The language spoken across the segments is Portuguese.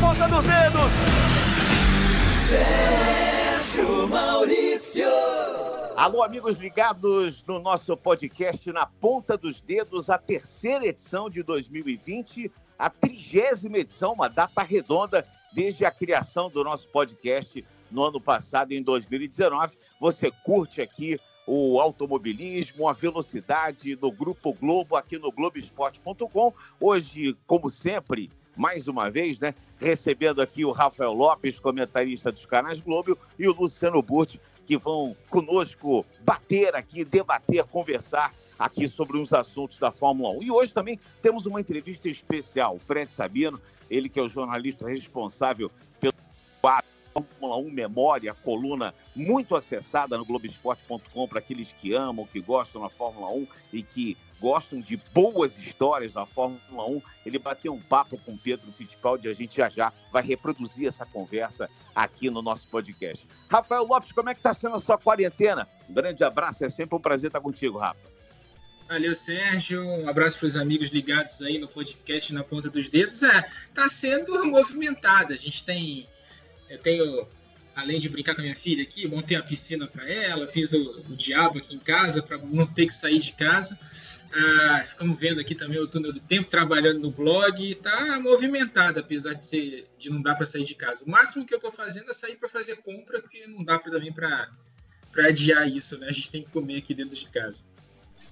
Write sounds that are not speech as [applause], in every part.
ponta dos dedos. Sérgio Maurício. Alô, amigos ligados no nosso podcast Na Ponta dos Dedos, a terceira edição de 2020, a trigésima edição, uma data redonda desde a criação do nosso podcast no ano passado, em 2019. Você curte aqui o automobilismo, a velocidade no Grupo Globo, aqui no Globoesporte.com. Hoje, como sempre, mais uma vez, né? Recebendo aqui o Rafael Lopes, comentarista dos canais Globo, e o Luciano Burti, que vão conosco bater aqui, debater, conversar aqui sobre uns assuntos da Fórmula 1. E hoje também temos uma entrevista especial. O Fred Sabino, ele que é o jornalista responsável pelo quadro Fórmula 1 Memória, coluna muito acessada no Globoesporte.com para aqueles que amam, que gostam da Fórmula 1 e que gostam de boas histórias da Fórmula 1. Ele bateu um papo com Pedro Fittipaldi e a gente já já vai reproduzir essa conversa aqui no nosso podcast. Rafael Lopes, como é que está sendo a sua quarentena? Um grande abraço, é sempre um prazer estar contigo, Rafa. Valeu, Sérgio. Um abraço para os amigos ligados aí no podcast Na Ponta dos Dedos. É, tá sendo movimentada. A gente tem. Eu tenho, além de brincar com a minha filha aqui, montei a piscina para ela, fiz o, o diabo aqui em casa para não ter que sair de casa. Ah, ficamos vendo aqui também o túnel do tempo, trabalhando no blog. Tá movimentada, apesar de, ser, de não dar para sair de casa. O máximo que eu estou fazendo é sair para fazer compra, porque não dá para também para adiar isso, né? A gente tem que comer aqui dentro de casa.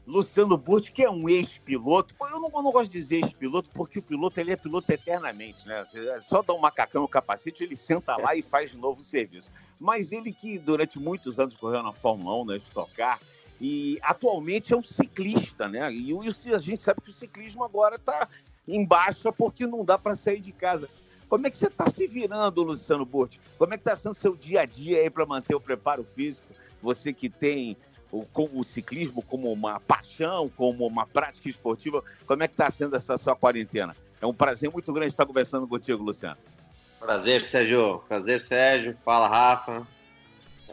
Luciano Burti, que é um ex-piloto. Eu não, eu não, gosto de dizer ex-piloto, porque o piloto ele é piloto eternamente, né? É só dá um macacão no capacete, ele senta lá e faz de novo o serviço. Mas ele que durante muitos anos correu na Fórmula 1, na Car, e atualmente é um ciclista, né? E, e a gente sabe que o ciclismo agora está em baixa porque não dá para sair de casa. Como é que você está se virando, Luciano Burti? Como é que está sendo seu dia a dia aí para manter o preparo físico? Você que tem o, o, ciclismo como uma paixão, como uma prática esportiva, como é que está sendo essa sua quarentena? É um prazer muito grande estar conversando contigo, Luciano. Prazer, Sérgio. Prazer, Sérgio. Fala, Rafa.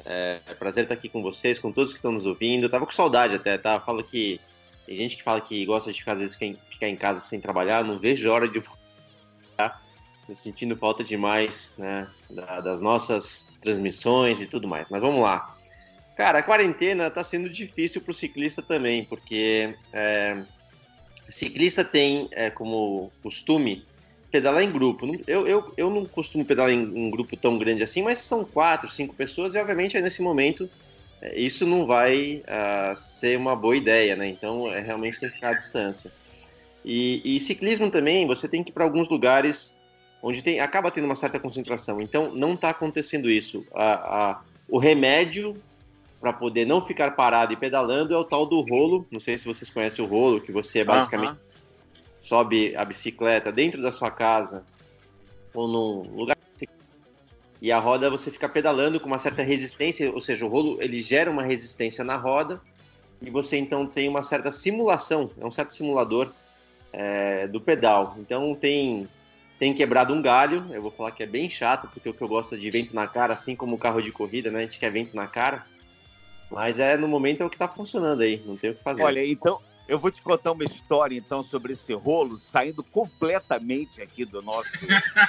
É, é prazer estar aqui com vocês, com todos que estão nos ouvindo. Eu tava com saudade até, tá? Falo que tem gente que fala que gosta de ficar, às vezes, ficar em casa sem trabalhar. Não vejo hora de voltar. Me sentindo falta demais, né? das nossas transmissões e tudo mais. Mas vamos lá. Cara, a quarentena tá sendo difícil pro ciclista também, porque é, ciclista tem é, como costume pedalar em grupo. Eu, eu, eu não costumo pedalar em um grupo tão grande assim, mas são quatro, cinco pessoas e, obviamente, nesse momento é, isso não vai uh, ser uma boa ideia, né? Então, é, realmente tem que ficar à distância. E, e ciclismo também, você tem que ir para alguns lugares onde tem, acaba tendo uma certa concentração. Então, não está acontecendo isso. A, a, o remédio para poder não ficar parado e pedalando é o tal do rolo. Não sei se vocês conhecem o rolo, que você basicamente uh -huh sobe a bicicleta dentro da sua casa ou num lugar e a roda você fica pedalando com uma certa resistência, ou seja, o rolo ele gera uma resistência na roda e você então tem uma certa simulação, é um certo simulador é, do pedal. Então tem tem quebrado um galho, eu vou falar que é bem chato, porque o que eu gosto é de vento na cara, assim como o carro de corrida, né? A gente quer vento na cara. Mas é no momento é o que tá funcionando aí, não tem o que fazer. Olha, então, eu vou te contar uma história, então, sobre esse rolo, saindo completamente aqui do nosso,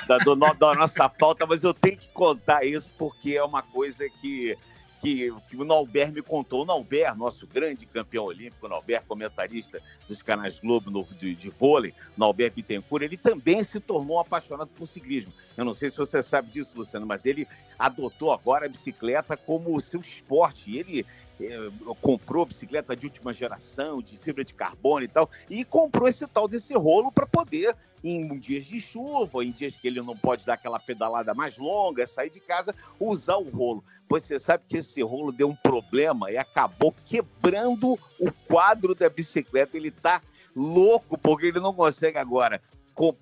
da, do, da nossa pauta, mas eu tenho que contar isso porque é uma coisa que, que, que o Nauber me contou. O Nauber, nosso grande campeão olímpico, o Nauber, comentarista dos canais Globo de, de vôlei, Nauber Bittencourt, ele também se tornou apaixonado por ciclismo. Eu não sei se você sabe disso, Luciano, mas ele adotou agora a bicicleta como seu esporte. Ele é, comprou bicicleta de última geração, de fibra de carbono e tal, e comprou esse tal desse rolo para poder, em dias de chuva, em dias que ele não pode dar aquela pedalada mais longa, sair de casa, usar o rolo. Você sabe que esse rolo deu um problema e acabou quebrando o quadro da bicicleta. Ele tá louco porque ele não consegue agora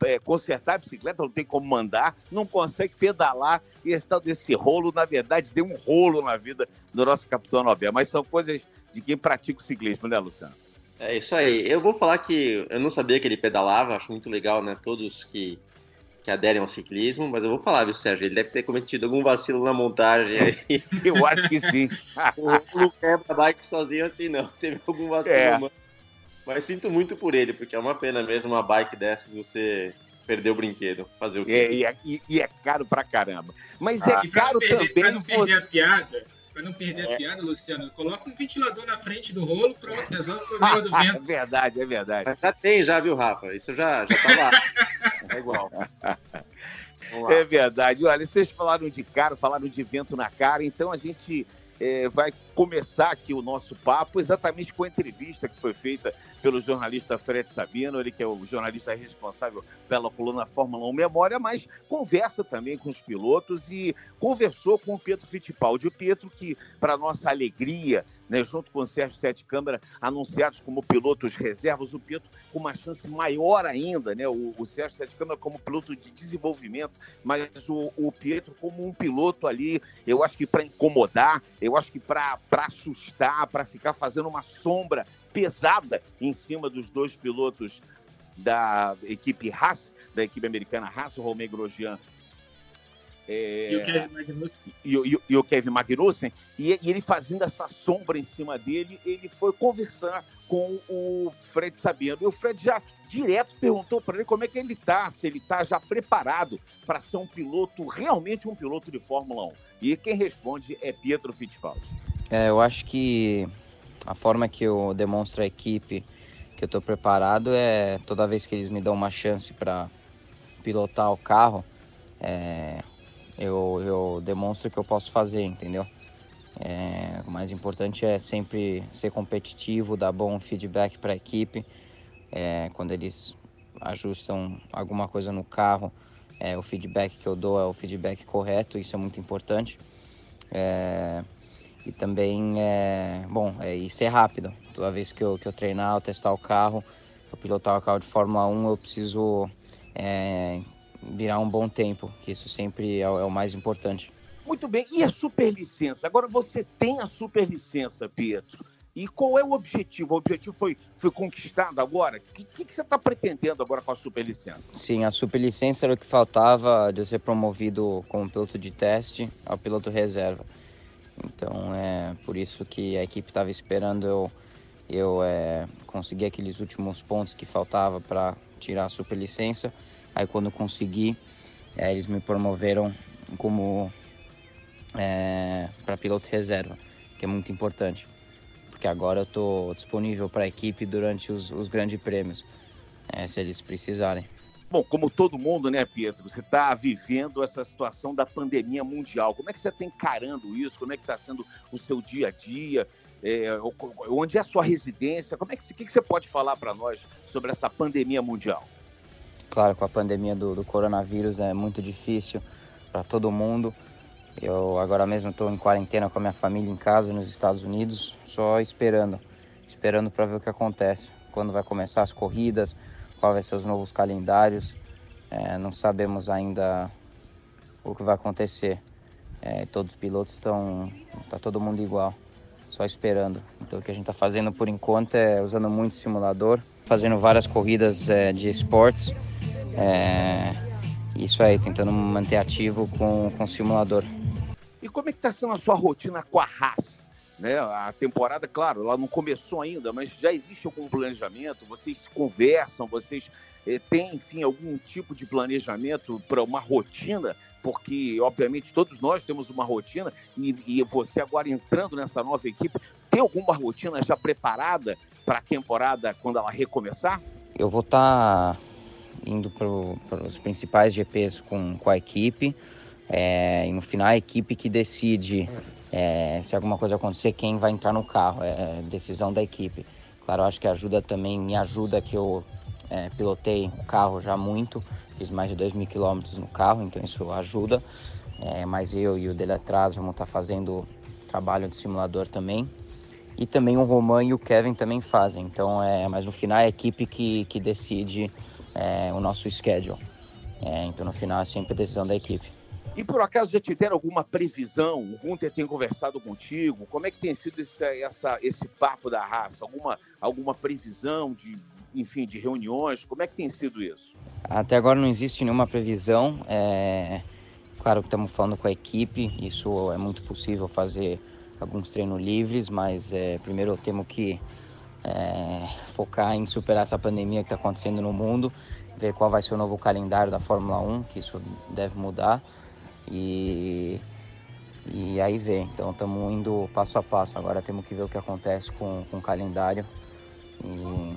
é, consertar a bicicleta, não tem como mandar, não consegue pedalar. E esse tal desse rolo, na verdade, deu um rolo na vida do nosso capitão Nobel. Mas são coisas de quem pratica o ciclismo, né, Luciano? É isso aí. Eu vou falar que eu não sabia que ele pedalava, acho muito legal, né? Todos que, que aderem ao ciclismo, mas eu vou falar, viu, Sérgio? Ele deve ter cometido algum vacilo na montagem aí. [laughs] eu acho que sim. [laughs] o não quebra bike sozinho assim, não. [laughs] Teve algum vacilo, é. Mas sinto muito por ele, porque é uma pena mesmo uma bike dessas você perder o brinquedo. Fazer o quê? É, e, é, e, é caro pra caramba. Mas é Ah, pra caro perder, também. Pra não você- perder a piada, pra não perder É. a piada, Luciano, coloca um ventilador na frente do rolo, pronto, resolve o problema do é vento. verdade, é verdade. Mas Já tem, já, viu, Rafa? Isso já, já tá lá. É igual. É verdade. Olha, vocês falaram de cara, falaram de vento na cara, então a gente eh, vai começar aqui o nosso papo exatamente com a entrevista que foi feita pelo jornalista Fred Sabino, ele que é o jornalista responsável pela coluna Fórmula 1 Memória, mas conversa também com os pilotos e conversou com o Pietro Fittipaldi. O Pietro que, para nossa alegria, né, junto com o Sérgio Sete Câmara, anunciados como pilotos reservas, o Pietro com uma chance maior ainda, né? O, o Sérgio Sete Câmara como piloto de desenvolvimento, mas o, o Pietro como um piloto ali, eu acho que para incomodar, eu acho que para assustar, para ficar fazendo uma sombra pesada em cima dos dois pilotos da equipe Haas, da equipe americana Haas, o Romeo Grosjean é, E o Kevin Magnussen, e, e e o Kevin Magnussen, e, e ele fazendo essa sombra em cima dele, ele foi conversar com o Fred Sabino. E o Fred já direto perguntou para ele como é que ele está, se ele está já preparado para ser um piloto, realmente um piloto de Fórmula 1. E quem responde é Pietro Fittipaldi. É, eu acho que a forma que eu demonstro à equipe que eu estou preparado é toda vez que eles me dão uma chance para pilotar o carro, é, eu, eu demonstro que eu posso fazer, entendeu? É, o mais importante é sempre ser competitivo, dar bom feedback para a equipe. É, quando eles ajustam alguma coisa no carro, é, o feedback que eu dou é o feedback correto, isso é muito importante. É, e também, é, bom, é, e ser rápido. Toda vez que eu, que eu treinar, eu testar o carro, eu pilotar o carro de Fórmula 1, eu preciso é, virar um bom tempo, que isso sempre é, o- é o mais importante. Muito bem, e a superlicença? Agora você tem a superlicença, Pietro. E qual é o objetivo? O objetivo foi, foi conquistado agora? O que, que, que você está pretendendo agora com a superlicença? Sim, a superlicença era o que faltava de eu ser promovido como piloto de teste ao piloto reserva. Então é por isso que a equipe estava esperando eu, eu é, conseguir aqueles últimos pontos que faltava para tirar a superlicença. Aí quando consegui, é, eles me promoveram como para piloto reserva, que é muito importante, porque agora eu estou disponível para a equipe durante os, os grandes prêmios, é, se eles precisarem. Bom, como todo mundo, né, Pietro? Você está vivendo essa situação da pandemia mundial. Como é que você está encarando isso? Como é que está sendo o seu dia a dia? É, onde é a sua residência? Como é que, o que que você pode falar para nós sobre essa pandemia mundial? Claro, com a pandemia do, do coronavírus é muito difícil para todo mundo. Eu agora mesmo estou em quarentena com a minha família em casa nos Estados Unidos, só esperando, esperando para ver o que acontece, quando vai começar as corridas, qual vai ser os novos calendários. É, não sabemos ainda o que vai acontecer. É, todos os pilotos estão, tá todo mundo igual, só esperando. Então o que a gente está fazendo por enquanto é usando muito simulador, fazendo várias corridas é, de esportes. É, isso aí, tentando manter ativo com, com o simulador. E como é que está sendo a sua rotina com a Haas? Né? A temporada, claro, ela não começou ainda, mas já existe algum planejamento? Vocês conversam, vocês eh, têm, enfim, algum tipo de planejamento para uma rotina? Porque, obviamente, todos nós temos uma rotina e, e você agora entrando nessa nova equipe, tem alguma rotina já preparada para a temporada quando ela recomeçar? Eu vou estar indo para os principais GPs com, com a equipe. é, e no final a equipe que decide é, se alguma coisa acontecer, quem vai entrar no carro. É decisão da equipe. Claro, acho que ajuda também, me ajuda que eu é, pilotei o carro já muito, fiz mais de 2 mil quilômetros no carro, então isso ajuda. É, mas eu e o dele atrás vamos estar fazendo trabalho de simulador também. E também o Roman e o Kevin também fazem. Então, é, mas no final é a equipe que, que decide é, o nosso schedule. É, então, no final é sempre decisão da equipe. E por acaso já te deram alguma previsão? O Gunter tem conversado contigo? Como é que tem sido esse, essa, esse papo da raça? Alguma, alguma previsão de, enfim, de reuniões? Como é que tem sido isso? Até agora não existe nenhuma previsão. É, claro que estamos falando com a equipe, isso é muito possível fazer alguns treinos livres, mas é, primeiro temos que é, focar em superar essa pandemia que está acontecendo no mundo, ver qual vai ser o novo calendário da Fórmula 1, que isso deve mudar. E, e aí ver. Então estamos indo passo a passo. Agora temos que ver o que acontece com, com o calendário e,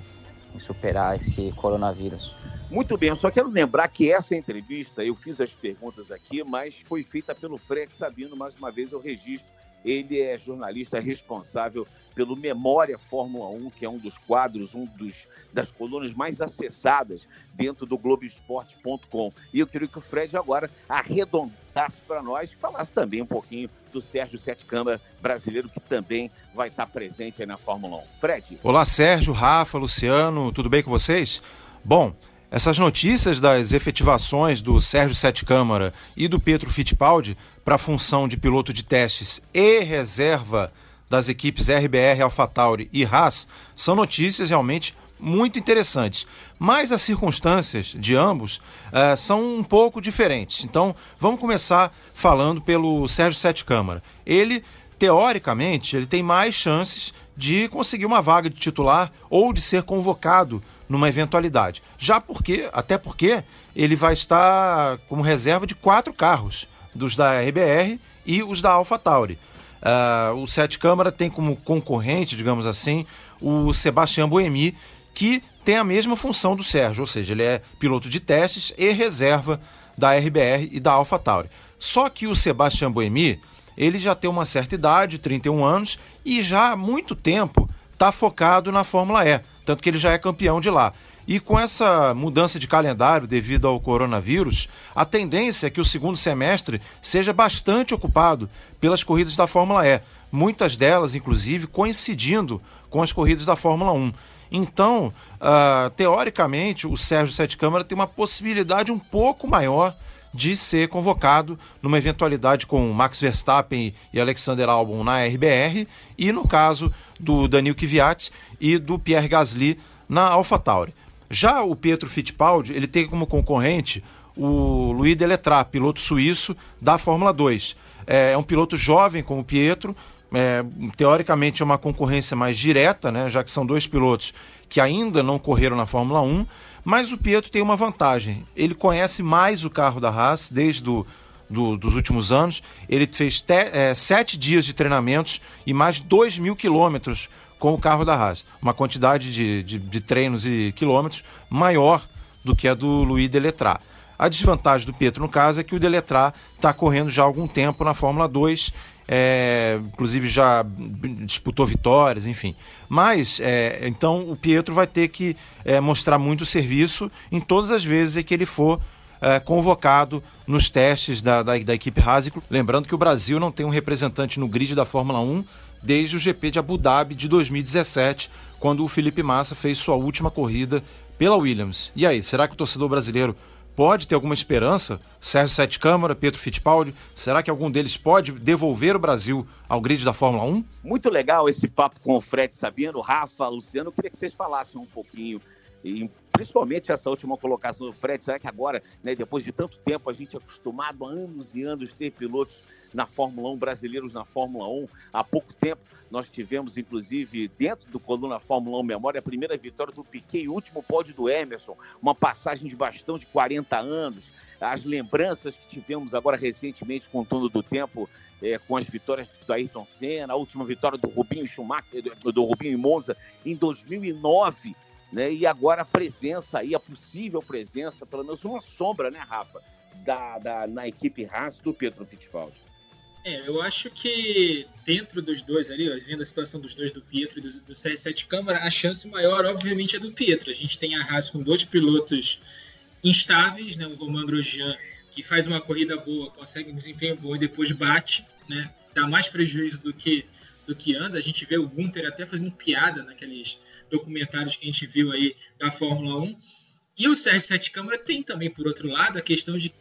e superar esse coronavírus. Muito bem, eu só quero lembrar que essa entrevista, eu fiz as perguntas aqui, mas foi feita pelo Fred Sabino, mais uma vez eu registro ele é jornalista responsável pelo Memória Fórmula 1, que é um dos quadros, um dos das colunas mais acessadas dentro do Globoesporte.com. E eu queria que o Fred agora arredondasse para nós e falasse também um pouquinho do Sérgio Sete Câmara brasileiro, que também vai estar presente aí na Fórmula 1. Fred. Olá, Sérgio, Rafa, Luciano, tudo bem com vocês? Bom, essas notícias das efetivações do Sérgio Sete Câmara e do Pedro Fittipaldi para a função de piloto de testes e reserva das equipes RBR, AlphaTauri e Haas são notícias realmente muito interessantes. Mas as circunstâncias de ambos uh, são um pouco diferentes. Então vamos começar falando pelo Sérgio Sete Câmara. Ele teoricamente, ele tem mais chances de conseguir uma vaga de titular ou de ser convocado numa eventualidade. Já porque, até porque, ele vai estar como reserva de quatro carros, dos da RBR e os da AlphaTauri. Uh, o Sete Câmara tem como concorrente, digamos assim, o Sebastião Boemi, que tem a mesma função do Sérgio, ou seja, ele é piloto de testes e reserva da RBR e da AlphaTauri. Só que o Sebastião Boemi, ele já tem uma certa idade, 31 anos, e já há muito tempo está focado na Fórmula E, tanto que ele já é campeão de lá. E com essa mudança de calendário devido ao coronavírus, a tendência é que o segundo semestre seja bastante ocupado pelas corridas da Fórmula E, muitas delas, inclusive, coincidindo com as corridas da Fórmula 1. Então, uh, teoricamente, o Sérgio Sete Câmara tem uma possibilidade um pouco maior de ser convocado numa eventualidade com Max Verstappen e Alexander Albon na RBR e no caso do Daniel Kvyat e do Pierre Gasly na AlphaTauri. Já o Pietro Fittipaldi, ele tem como concorrente o Louis Deletrat, piloto suíço da Fórmula 2. É, é um piloto jovem como o Pietro, é, teoricamente é uma concorrência mais direta, né, já que são dois pilotos que ainda não correram na Fórmula 1, mas o Pietro tem uma vantagem. Ele conhece mais o carro da Haas desde do, do, dos últimos anos. Ele fez te, é, sete dias de treinamentos e mais de 2 mil quilômetros com o carro da Haas. Uma quantidade de, de, de treinos e quilômetros maior do que a do Luiz Deletrat. A desvantagem do Pietro, no caso, é que o Deletrat está correndo já há algum tempo na Fórmula 2 é, inclusive já disputou vitórias, enfim. Mas, é, então, o Pietro vai ter que é, mostrar muito serviço em todas as vezes que ele for é, convocado nos testes da, da, da equipe Haas. Lembrando que o Brasil não tem um representante no grid da Fórmula 1 desde o GP de Abu Dhabi de 2017, quando o Felipe Massa fez sua última corrida pela Williams. E aí, será que o torcedor brasileiro pode ter alguma esperança? Sérgio Sete Câmara, Pedro Fittipaldi, será que algum deles pode devolver o Brasil ao grid da Fórmula 1? Muito legal esse papo com o Fred Sabino, Rafa, Luciano. Eu queria que vocês falassem um pouquinho, principalmente essa última colocação do Fred. Será que agora, né, depois de tanto tempo, a gente é acostumado há anos e anos ter pilotos na Fórmula 1, brasileiros na Fórmula 1. Há pouco tempo nós tivemos, inclusive, dentro do Coluna Fórmula 1 Memória, a primeira vitória do Piquet e o último pódio do Emerson, uma passagem de bastão de 40 anos. As lembranças que tivemos agora recentemente com o do tempo, é, com as vitórias do Ayrton Senna, a última vitória do Rubinho Schumacher, do, do Rubinho Monza em 2009. Né? E agora a presença aí, a possível presença, pelo menos uma sombra, né, Rafa, da, da, na equipe Haas do Pedro Fittipaldi. É, eu acho que dentro dos dois ali, vendo a situação dos dois, do Pietro e do, do CR7 Câmara, a chance maior, obviamente, é do Pietro. A gente tem a Haas com dois pilotos instáveis, né? O Romain Grosjean, que faz uma corrida boa, consegue um desempenho bom e depois bate, né? Dá mais prejuízo do que, do que anda. A gente vê o Gunter até fazendo piada naqueles documentários que a gente viu aí da Fórmula 1. E o CR7 Câmara tem também, por outro lado, a questão de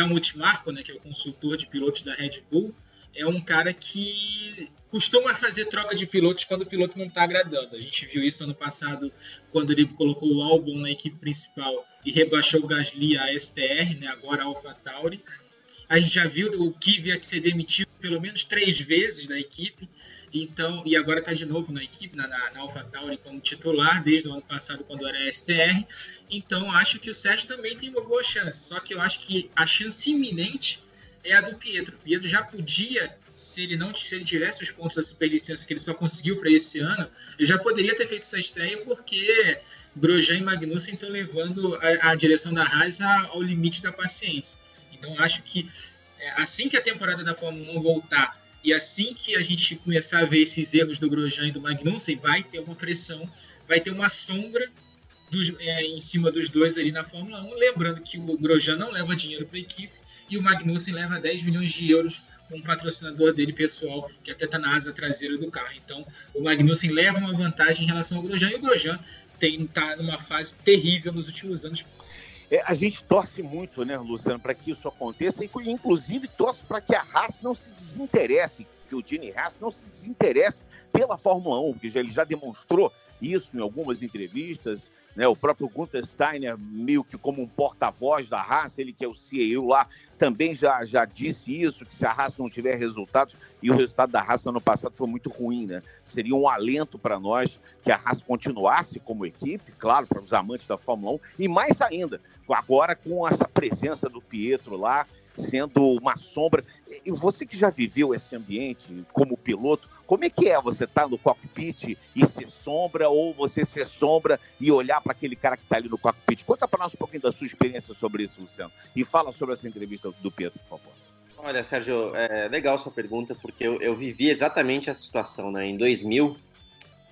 Helmut Marko, né, que é o consultor de pilotos da Red Bull, é um cara que costuma fazer troca de pilotos quando o piloto não está agradando. A gente viu isso ano passado quando ele colocou o Albon na equipe principal e rebaixou o Gasly a STR, né, agora a AlphaTauri. A gente já viu o Kvyat ser demitido pelo menos três vezes da equipe. Então, e agora está de novo na equipe, na, na, na AlphaTauri como titular, desde o ano passado, quando era STR. Então, acho que o Sérgio também tem uma boa chance. Só que eu acho que a chance iminente é a do Pietro. O Pietro já podia, se ele não se ele tivesse os pontos da superlicença que ele só conseguiu para esse ano, ele já poderia ter feito essa estreia, porque Grosjean e Magnussen estão levando a, a, direção da Haas ao limite da paciência. Então, acho que é, assim que a temporada da Fórmula 1 voltar e assim que a gente começar a ver esses erros do Grosjean e do Magnussen, vai ter uma pressão, vai ter uma sombra dos, é, em cima dos dois ali na Fórmula 1. Lembrando que o Grosjean não leva dinheiro para a equipe e o Magnussen leva 10 milhões de euros com um patrocinador dele pessoal, que até está na asa traseira do carro. Então, o Magnussen leva uma vantagem em relação ao Grosjean e o Grosjean está numa fase terrível nos últimos anos é, a gente torce muito, né, Luciano, para que isso aconteça, inclusive torce para que a Haas não se desinteresse, que o Gene Haas não se desinteresse pela Fórmula 1, porque ele já demonstrou isso em algumas entrevistas, né? O próprio Gunther Steiner, meio que como um porta-voz da Haas, ele que é o CEO lá, também já, já disse isso, que se a Haas não tiver resultados, e o resultado da Haas ano passado foi muito ruim, né? Seria um alento para nós que a Haas continuasse como equipe, claro, para os amantes da Fórmula 1, e mais ainda, agora com essa presença do Pietro lá, sendo uma sombra. E você que já viveu esse ambiente como piloto, como é que é você estar tá no cockpit e ser sombra, ou você ser sombra e olhar para aquele cara que está ali no cockpit? Conta para nós um pouquinho da sua experiência sobre isso, Luciano. E fala sobre essa entrevista do Pedro, por favor. Olha, Sérgio, é legal sua pergunta, porque eu, eu vivi exatamente essa situação. Né? Em 2000,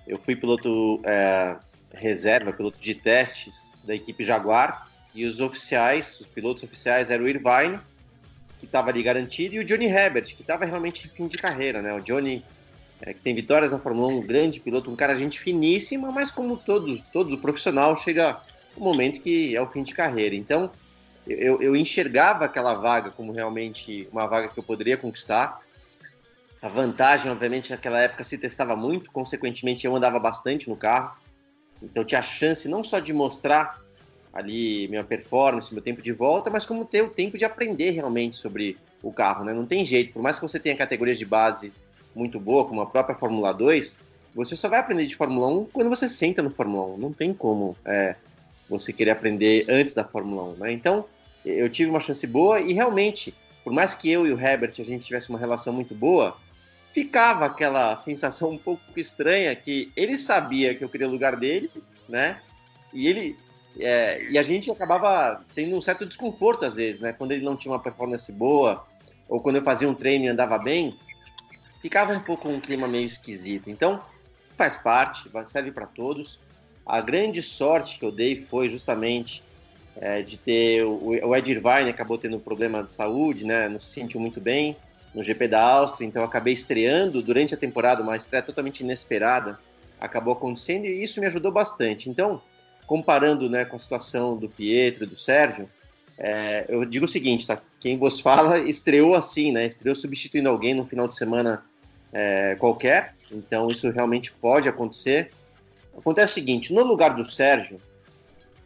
eu fui piloto é, reserva, piloto de testes da equipe Jaguar, e os oficiais, os pilotos oficiais eram o Irvine, que estava ali garantido, e o Johnny Herbert, que estava realmente em fim de carreira. Né? O Johnny é, que tem vitórias na Fórmula 1, um grande piloto, um cara gente finíssima, mas como todo, todo profissional, chega um momento que é o fim de carreira. Então, eu, eu enxergava aquela vaga como realmente uma vaga que eu poderia conquistar. A vantagem, obviamente, naquela época se testava muito, consequentemente eu andava bastante no carro. Então tinha a chance não só de mostrar ali minha performance, meu tempo de volta, mas como ter o tempo de aprender realmente sobre o carro, né? Não tem jeito, por mais que você tenha categorias de base muito boa, como a própria Fórmula 2, você só vai aprender de Fórmula 1 quando você senta no Fórmula 1. Não tem como é, você querer aprender antes da Fórmula 1, né? Então, eu tive uma chance boa e realmente, por mais que eu e o Herbert a gente tivesse uma relação muito boa, ficava aquela sensação um pouco estranha que ele sabia que eu queria o lugar dele, né? E ele é, e a gente acabava tendo um certo desconforto às vezes, né? Quando ele não tinha uma performance boa ou quando eu fazia um treino e andava bem, ficava um pouco um clima meio esquisito. Então, faz parte, serve para todos. A grande sorte que eu dei foi justamente é, de ter o, o Ed Irvine acabou tendo um problema de saúde, né? Não se sentiu muito bem no GP da Áustria, então acabei estreando durante a temporada, uma estreia totalmente inesperada acabou acontecendo e isso me ajudou bastante. Então, comparando né, com a situação do Pietro e do Sérgio, é, eu digo o seguinte, tá? Quem vos fala estreou assim, né? Estreou substituindo alguém no final de semana é, qualquer, então isso realmente pode acontecer. Acontece o seguinte: no lugar do Sérgio,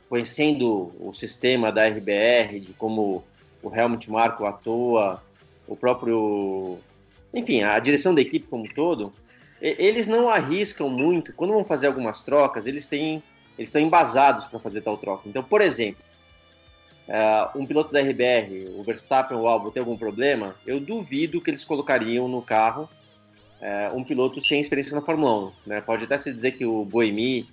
conhecendo o sistema da RBR, de como o Helmut Marko atua, o próprio. Enfim, a direção da equipe como um todo, eles não arriscam muito. Quando vão fazer algumas trocas, eles têm. Eles estão embasados para fazer tal troca. Então, por exemplo, uh, um piloto da RBR, o Verstappen ou o Albon, tem algum problema, eu duvido que eles colocariam no carro é, um piloto sem experiência na Fórmula 1. Né? Pode até se dizer que o Boemi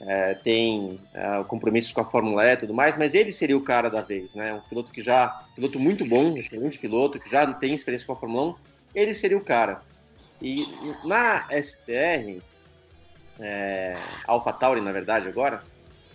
é, tem é, compromissos com a Fórmula E e tudo mais, mas ele seria o cara da vez, né? Um piloto que já, piloto muito bom, excelente piloto, que já tem experiência com a Fórmula 1, ele seria o cara. E na STR, é, AlphaTauri, na verdade, agora,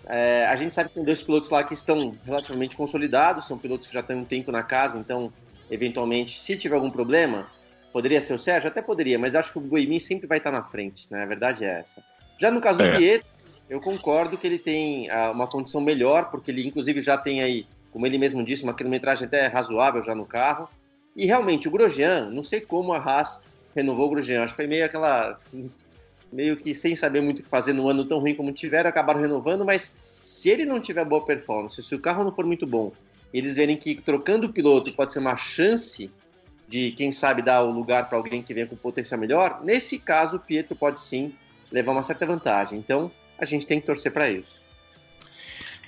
é, a gente sabe que tem dois pilotos lá que estão relativamente consolidados, são pilotos que já têm um tempo na casa, então, eventualmente, se tiver algum problema, Poderia ser o Sérgio? Até poderia, mas acho que o Boemi sempre vai estar na frente, né? A verdade é essa. Já no caso do é. Pietro, eu concordo que ele tem ah, uma condição melhor, porque ele inclusive já tem aí, como ele mesmo disse, uma quilometragem até razoável já no carro. E realmente, o Grosjean, não sei como a Haas renovou o Grosjean, acho que foi meio aquela. Meio que sem saber muito o que fazer no ano tão ruim como tiveram, acabaram renovando, mas se ele não tiver boa performance, se o carro não for muito bom, eles verem que trocando o piloto pode ser uma chance de quem sabe dar o lugar para alguém que venha com potencial melhor, nesse caso o Pietro pode sim levar uma certa vantagem. Então a gente tem que torcer para isso.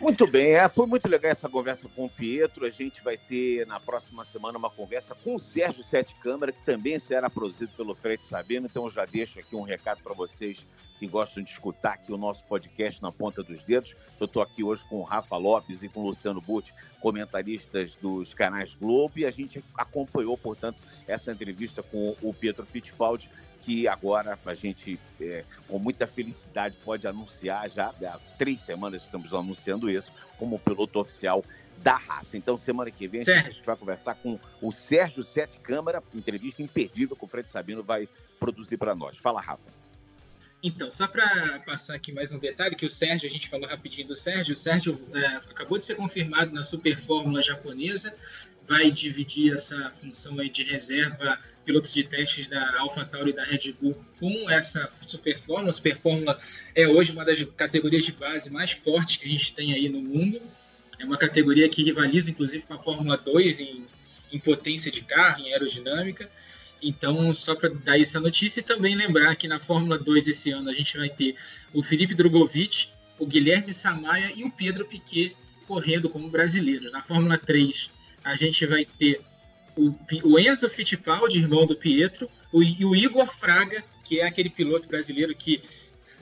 Muito bem, é, foi muito legal essa conversa com o Pietro. A gente vai ter na próxima semana uma conversa com o Sérgio Sete Câmara, que também será produzido pelo Fred Sabino. Então eu já deixo aqui um recado para vocês que gostam de escutar aqui o nosso podcast na ponta dos dedos. Eu estou aqui hoje com o Rafa Lopes e com o Luciano Butti, comentaristas dos canais Globo, e a gente acompanhou, portanto, essa entrevista com o Pietro Fittipaldi, que agora a gente, é, com muita felicidade, pode anunciar já, há três semanas estamos anunciando isso, como piloto oficial da raça. Então, semana que vem, Sérgio. a gente vai conversar com o Sérgio Sete Câmara, entrevista imperdível que o Fred Sabino vai produzir para nós. Fala, Rafa. Então, só para passar aqui mais um detalhe, que o Sérgio, a gente falou rapidinho do Sérgio, o Sérgio é, acabou de ser confirmado na Super Fórmula japonesa, vai dividir essa função aí de reserva, pilotos de testes da AlphaTauri e da Red Bull com essa Super Fórmula. Super Fórmula é hoje uma das categorias de base mais fortes que a gente tem aí no mundo. É uma categoria que rivaliza, inclusive, com a Fórmula 2 em, em potência de carro, em aerodinâmica. Então, só para dar essa notícia e também lembrar que na Fórmula 2 esse ano a gente vai ter o Felipe Drogovic, o Guilherme Samaia e o Pedro Piquet correndo como brasileiros. Na Fórmula 3 a gente vai ter o, o Enzo Fittipaldi, irmão do Pietro, o, e o Igor Fraga, que é aquele piloto brasileiro que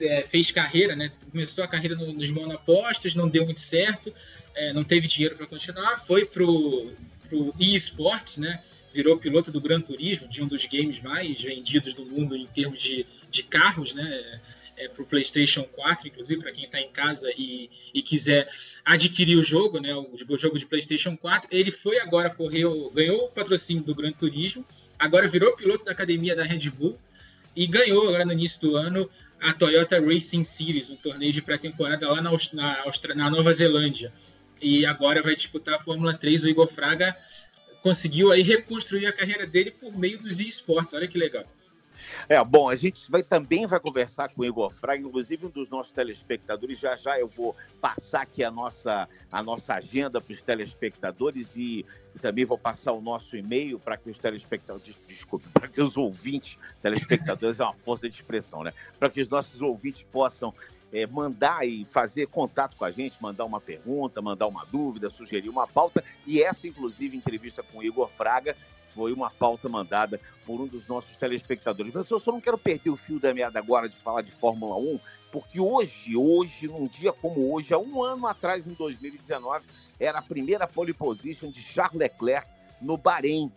é, fez carreira, né? Começou a carreira no, nos monopostos, não deu muito certo, é, não teve dinheiro para continuar, foi pro, pro eSports, né? Virou piloto do Gran Turismo, de um dos games mais vendidos do mundo em termos de, de carros, né? É, para o PlayStation 4, inclusive, para quem está em casa e, e, quiser adquirir o jogo, né, o, o, jogo de PlayStation 4. Ele foi agora, correu, ganhou o patrocínio do Gran Turismo, agora virou piloto da academia da Red Bull e ganhou agora no início do ano a Toyota Racing Series, um torneio de pré-temporada lá na, na, na Nova Zelândia. E agora vai disputar a Fórmula 3. O Igor Fraga conseguiu aí reconstruir a carreira dele por meio dos esportes. Olha que legal. É, bom, a gente vai, também vai conversar com o Igor Fraga, inclusive um dos nossos telespectadores. Já já eu vou passar aqui a nossa, a nossa agenda para os telespectadores e, e, também vou passar o nosso e-mail para que os telespectadores, desculpe, para que os ouvintes, telespectadores [laughs] é uma força de expressão, né? Para que os nossos ouvintes possam é, mandar e fazer contato com a gente, mandar uma pergunta, mandar uma dúvida, sugerir uma pauta. E essa, inclusive, entrevista com o Igor Fraga foi uma pauta mandada por um dos nossos telespectadores. Mas eu só não quero perder o fio da meada agora de falar de Fórmula 1, porque hoje, hoje, num dia como hoje, há um ano atrás, em 2019, era a primeira pole position de Charles Leclerc no Bahrein.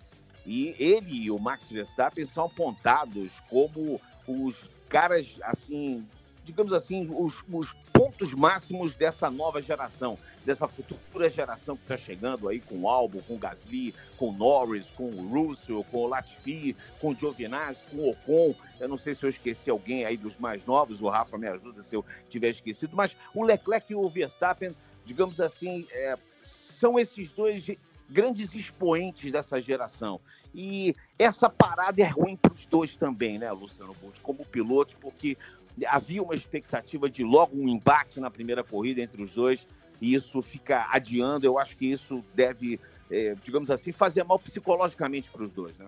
E ele e o Max Verstappen são apontados como os caras, assim, digamos assim, os, os pontos máximos dessa nova geração, dessa futura geração que está chegando aí com o Albon, com o Gasly, com o Norris, com o Russell, com o Latifi, com o Giovinazzi, com o Ocon. Eu não sei se eu esqueci alguém aí dos mais novos, o Rafa me ajuda se eu tiver esquecido, mas o Leclerc e o Verstappen, digamos assim, é, são esses dois grandes expoentes dessa geração. E essa parada é ruim para os dois também, né, Luciano Bolt, como pilotos, porque havia uma expectativa de logo um embate na primeira corrida entre os dois, e isso fica adiando. Eu acho que isso deve, é, digamos assim, fazer mal psicologicamente para os dois, né?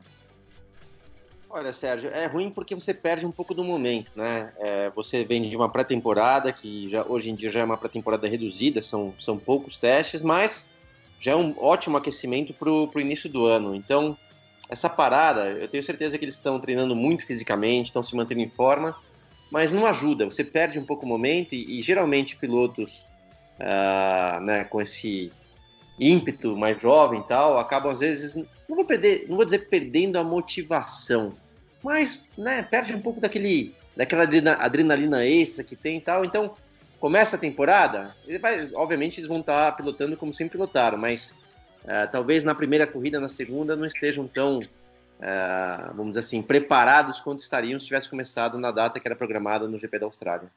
Olha, Sérgio, é ruim porque você perde um pouco do momento, né? É, você vem de uma pré-temporada, que já, hoje em dia já é uma pré-temporada reduzida, são, são poucos testes, mas já é um ótimo aquecimento para o início do ano. Então, essa parada, eu tenho certeza que eles estão treinando muito fisicamente, estão se mantendo em forma, mas não ajuda, você perde um pouco o momento e, e geralmente pilotos uh, né, com esse ímpeto mais jovem e tal, acabam às vezes, não vou perder, não vou dizer perdendo a motivação, mas né, perde um pouco daquele, daquela adrenalina extra que tem e tal, então começa a temporada, vai, obviamente eles vão estar pilotando como sempre pilotaram, mas uh, talvez na primeira corrida, na segunda, não estejam tão uh, vamos dizer assim, preparados quanto estariam se tivesse começado na data que era programada no GP da Austrália.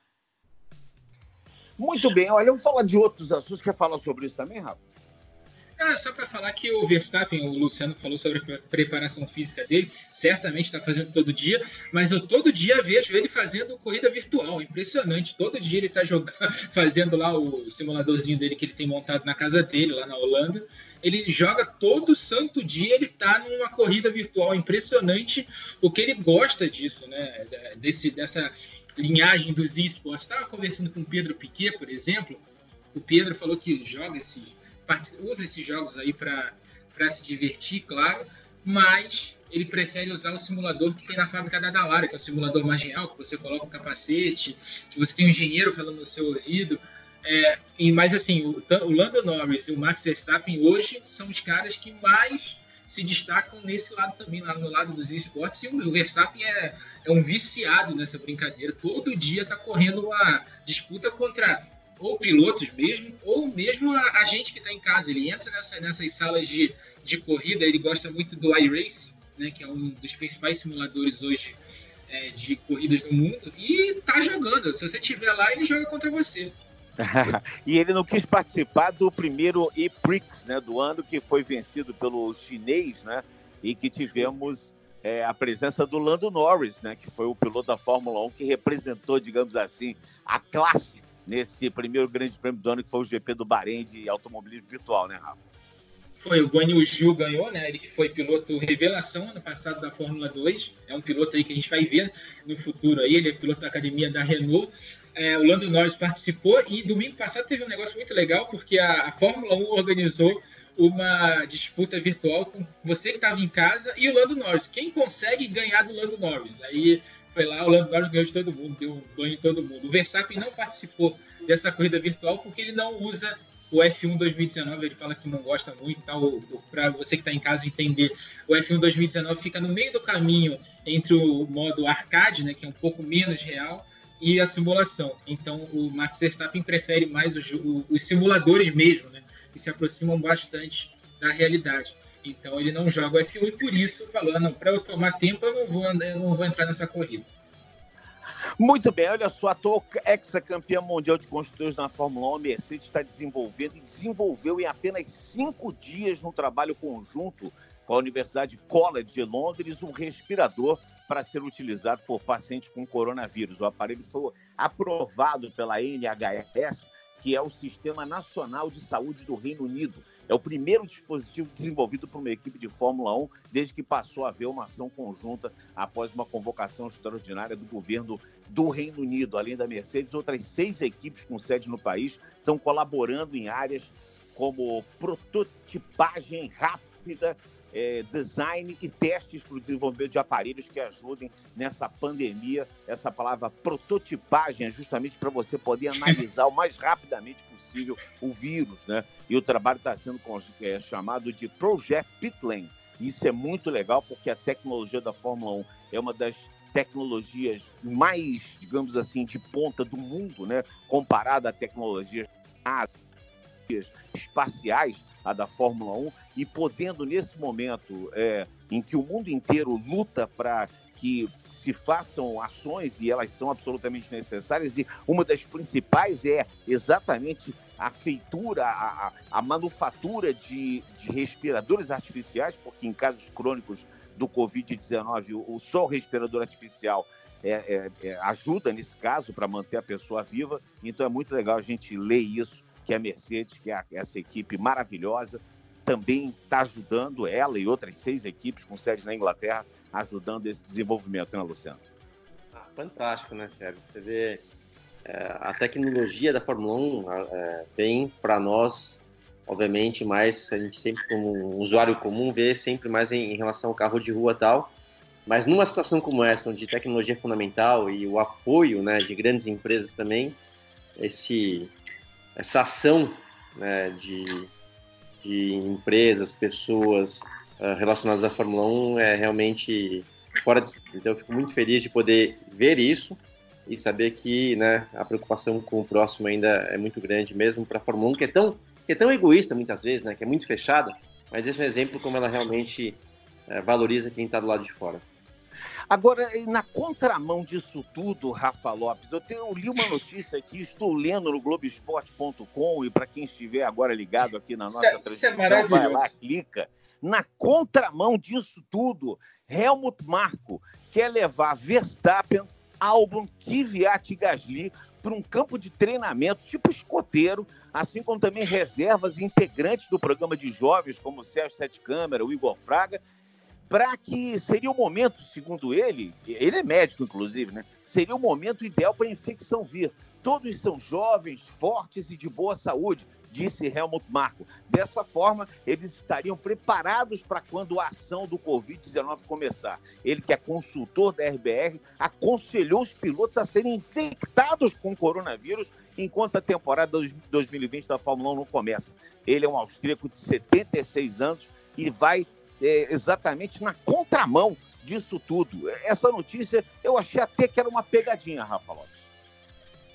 Muito bem, olha, eu vou falar de outros assuntos. Quer falar sobre isso também, Rafa? Ah, só para falar que o Verstappen, o Luciano falou sobre a preparação física dele, certamente está fazendo todo dia, mas eu todo dia vejo ele fazendo corrida virtual, impressionante. Todo dia ele está jogando, [laughs] fazendo lá o simuladorzinho dele que ele tem montado na casa dele, lá na Holanda. Ele joga todo santo dia, ele está numa corrida virtual, impressionante o que ele gosta disso, né? Desse, dessa linhagem dos esportes. Estava conversando com o Pedro Piquet, por exemplo. O Pedro falou que joga esses usa esses jogos aí para se divertir, claro, mas ele prefere usar o simulador que tem na fábrica da Dalara, que é o simulador mais real, que você coloca um capacete, que você tem um engenheiro falando no seu ouvido. É, e, mas assim, o, o Lando Norris e o Max Verstappen hoje são os caras que mais se destacam nesse lado também, lá no lado dos esportes, e o Verstappen é, é um viciado nessa brincadeira. Todo dia está correndo uma disputa contra ou pilotos mesmo, ou mesmo a, a gente que está em casa. Ele entra nessa, nessas salas de, de corrida, ele gosta muito do iRacing, né, que é um dos principais simuladores hoje é, de corridas no mundo, e tá jogando. Se você estiver lá, ele joga contra você. [laughs] e ele não quis participar do primeiro E-Prix né, do ano, que foi vencido pelo chinês, né? E que tivemos é, a presença do Lando Norris, né? Que foi o piloto da Fórmula 1 que representou, digamos assim, a classe nesse primeiro grande prêmio do ano, que foi o GP do Bahrein de automobilismo virtual, né, Rafa? Foi, o Guanyu Yu ganhou, né? Ele que foi piloto revelação ano passado da Fórmula 2. É um piloto aí que a gente vai ver no futuro aí. Ele é piloto da academia da Renault. É, o Lando Norris participou e domingo passado teve um negócio muito legal, porque a, a Fórmula 1 organizou uma disputa virtual com você que estava em casa e o Lando Norris. Quem consegue ganhar do Lando Norris? Aí foi lá, o Lando Norris ganhou de todo mundo, deu um banho em todo mundo. O Verstappen não participou dessa corrida virtual porque ele não usa o F1 2019, ele fala que não gosta muito, tal. Para você que está em casa entender, o F1 2019 fica no meio do caminho entre o modo arcade, né, que é um pouco menos real, e a simulação. Então, o Max Verstappen prefere mais os, os simuladores mesmo, né, que se aproximam bastante da realidade. Então ele não joga o F1 e por isso falando, para eu tomar tempo eu não vou eu não vou entrar nessa corrida. Muito bem, olha só, a atual ex-campeã mundial de construtores na Fórmula 1, a Mercedes está desenvolvendo e desenvolveu em apenas cinco dias no trabalho conjunto com a Universidade College de Londres um respirador para ser utilizado por pacientes com coronavírus. O aparelho foi aprovado pela NHS, que é o Sistema Nacional de Saúde do Reino Unido. É o primeiro dispositivo desenvolvido por uma equipe de Fórmula 1 desde que passou a haver uma ação conjunta após uma convocação extraordinária do governo do Reino Unido. Além da Mercedes, outras seis equipes com sede no país estão colaborando em áreas como prototipagem rápida é, design e testes para o desenvolvimento de aparelhos que ajudem nessa pandemia. Essa palavra prototipagem é justamente para você poder [laughs] analisar o mais rapidamente possível o vírus, né? E o trabalho está sendo é, chamado de Project Pitlane. Isso é muito legal porque a tecnologia da Fórmula 1 é uma das tecnologias mais, digamos assim, de ponta do mundo, né? Comparada a tecnologias espaciais, a da Fórmula 1, e podendo, nesse momento é, em que o mundo inteiro luta para que se façam ações e elas são absolutamente necessárias, e uma das principais é exatamente a feitura, a, a manufatura de, de, respiradores artificiais, porque em casos crônicos do Covid-19, o, só o respirador artificial é, é, é, ajuda nesse caso para manter a pessoa viva. Então é muito legal a gente ler isso que é a Mercedes, que é essa equipe maravilhosa, também está ajudando ela e outras seis equipes com sede na Inglaterra, ajudando esse desenvolvimento, né, Luciano? Ah, fantástico, né, Sérgio? Você vê é, a tecnologia da Fórmula 1 é, vem para nós, obviamente, mais a gente sempre, como um usuário comum, vê sempre mais em, em relação ao carro de rua e tal. Mas numa situação como essa, onde tecnologia é fundamental e o apoio né, de grandes empresas também, esse essa ação né, de, de empresas, pessoas uh, relacionadas à Fórmula 1 é realmente fora de... Então eu fico muito feliz de poder ver isso e saber que né, a preocupação com o próximo ainda é muito grande mesmo para a Fórmula 1, que é tão que é tão egoísta muitas vezes, né, que é muito fechada, mas esse é um exemplo como ela realmente uh, valoriza quem está do lado de fora. Agora, na contramão disso tudo, Rafa Lopes, eu, tenho, eu li uma notícia aqui, estou lendo no Globoesporte.com e para quem estiver agora ligado aqui na nossa isso é, transmissão, isso é vai lá, clica. Na contramão disso tudo, Helmut Marko quer levar Verstappen, Albon, Kvyat e Gasly para um campo de treinamento tipo escoteiro, assim como também reservas e integrantes do programa de jovens, como o Sérgio Sete Câmara, o Igor Fraga, para que seria o momento, segundo ele, ele é médico inclusive, né? Seria o momento ideal para a infecção vir. Todos são jovens, fortes e de boa saúde disse Helmut Marko. Dessa forma, eles estariam preparados para quando a ação do Covid-19 começar. Ele, que é consultor da RBR, aconselhou os pilotos a serem infectados com coronavírus enquanto a temporada 2020 da Fórmula 1 não começa. Ele é um austríaco de 76 anos e vai é, exatamente na contramão disso tudo. Essa notícia eu achei até que era uma pegadinha, Rafa Lopes.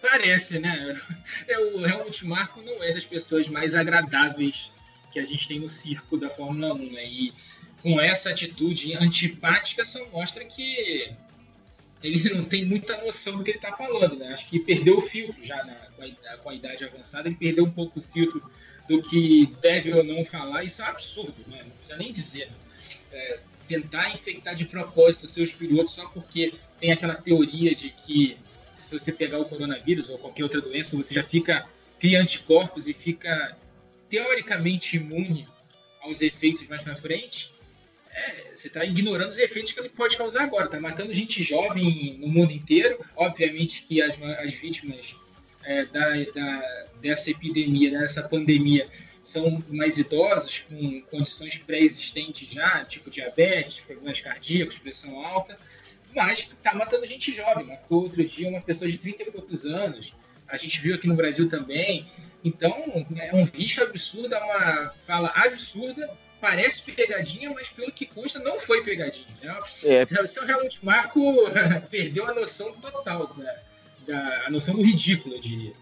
Parece, né? Eu, o Helmut Marko não é das pessoas mais agradáveis que a gente tem no circo da Fórmula 1, né? E com essa atitude antipática só mostra que ele não tem muita noção do que ele está falando, né? Acho que perdeu o filtro já na, com, a, idade avançada, ele perdeu um pouco o filtro do que deve ou não falar, isso é um absurdo, né? Não precisa nem dizer. Né? É, tentar infectar de propósito seus pilotos só porque tem aquela teoria de que se você pegar o coronavírus ou qualquer outra doença, você já fica, cria anticorpos e fica teoricamente imune aos efeitos mais na frente, é, você está ignorando os efeitos que ele pode causar agora. Está matando gente jovem no mundo inteiro. Obviamente que as, as vítimas é, da, da, dessa epidemia, dessa pandemia, são mais idosos, com condições pré-existentes já, tipo diabetes, problemas cardíacos, pressão alta mas está matando gente jovem. Matou outro dia uma pessoa de 30 e poucos anos. A gente viu aqui no Brasil também. Então, é um risco absurdo, é uma fala absurda. Parece pegadinha, mas pelo que consta, não foi pegadinha. Né? É. O seu Helmut Marco [laughs] perdeu a noção total, da, a noção do ridículo, eu diria.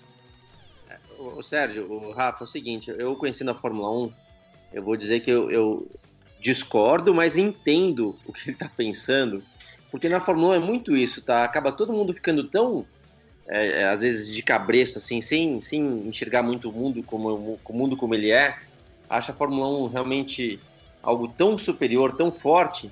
O Sérgio, o Rafa, é o seguinte, eu conhecendo a Fórmula 1, eu vou dizer que eu, eu discordo, mas entendo o que ele está pensando, porque na Fórmula 1 é muito isso, tá? Acaba todo mundo ficando tão, é, é, às vezes, de cabresto, assim, sem, sem enxergar muito o mundo como, o mundo como ele é. Acha a Fórmula 1 realmente algo tão superior, tão forte,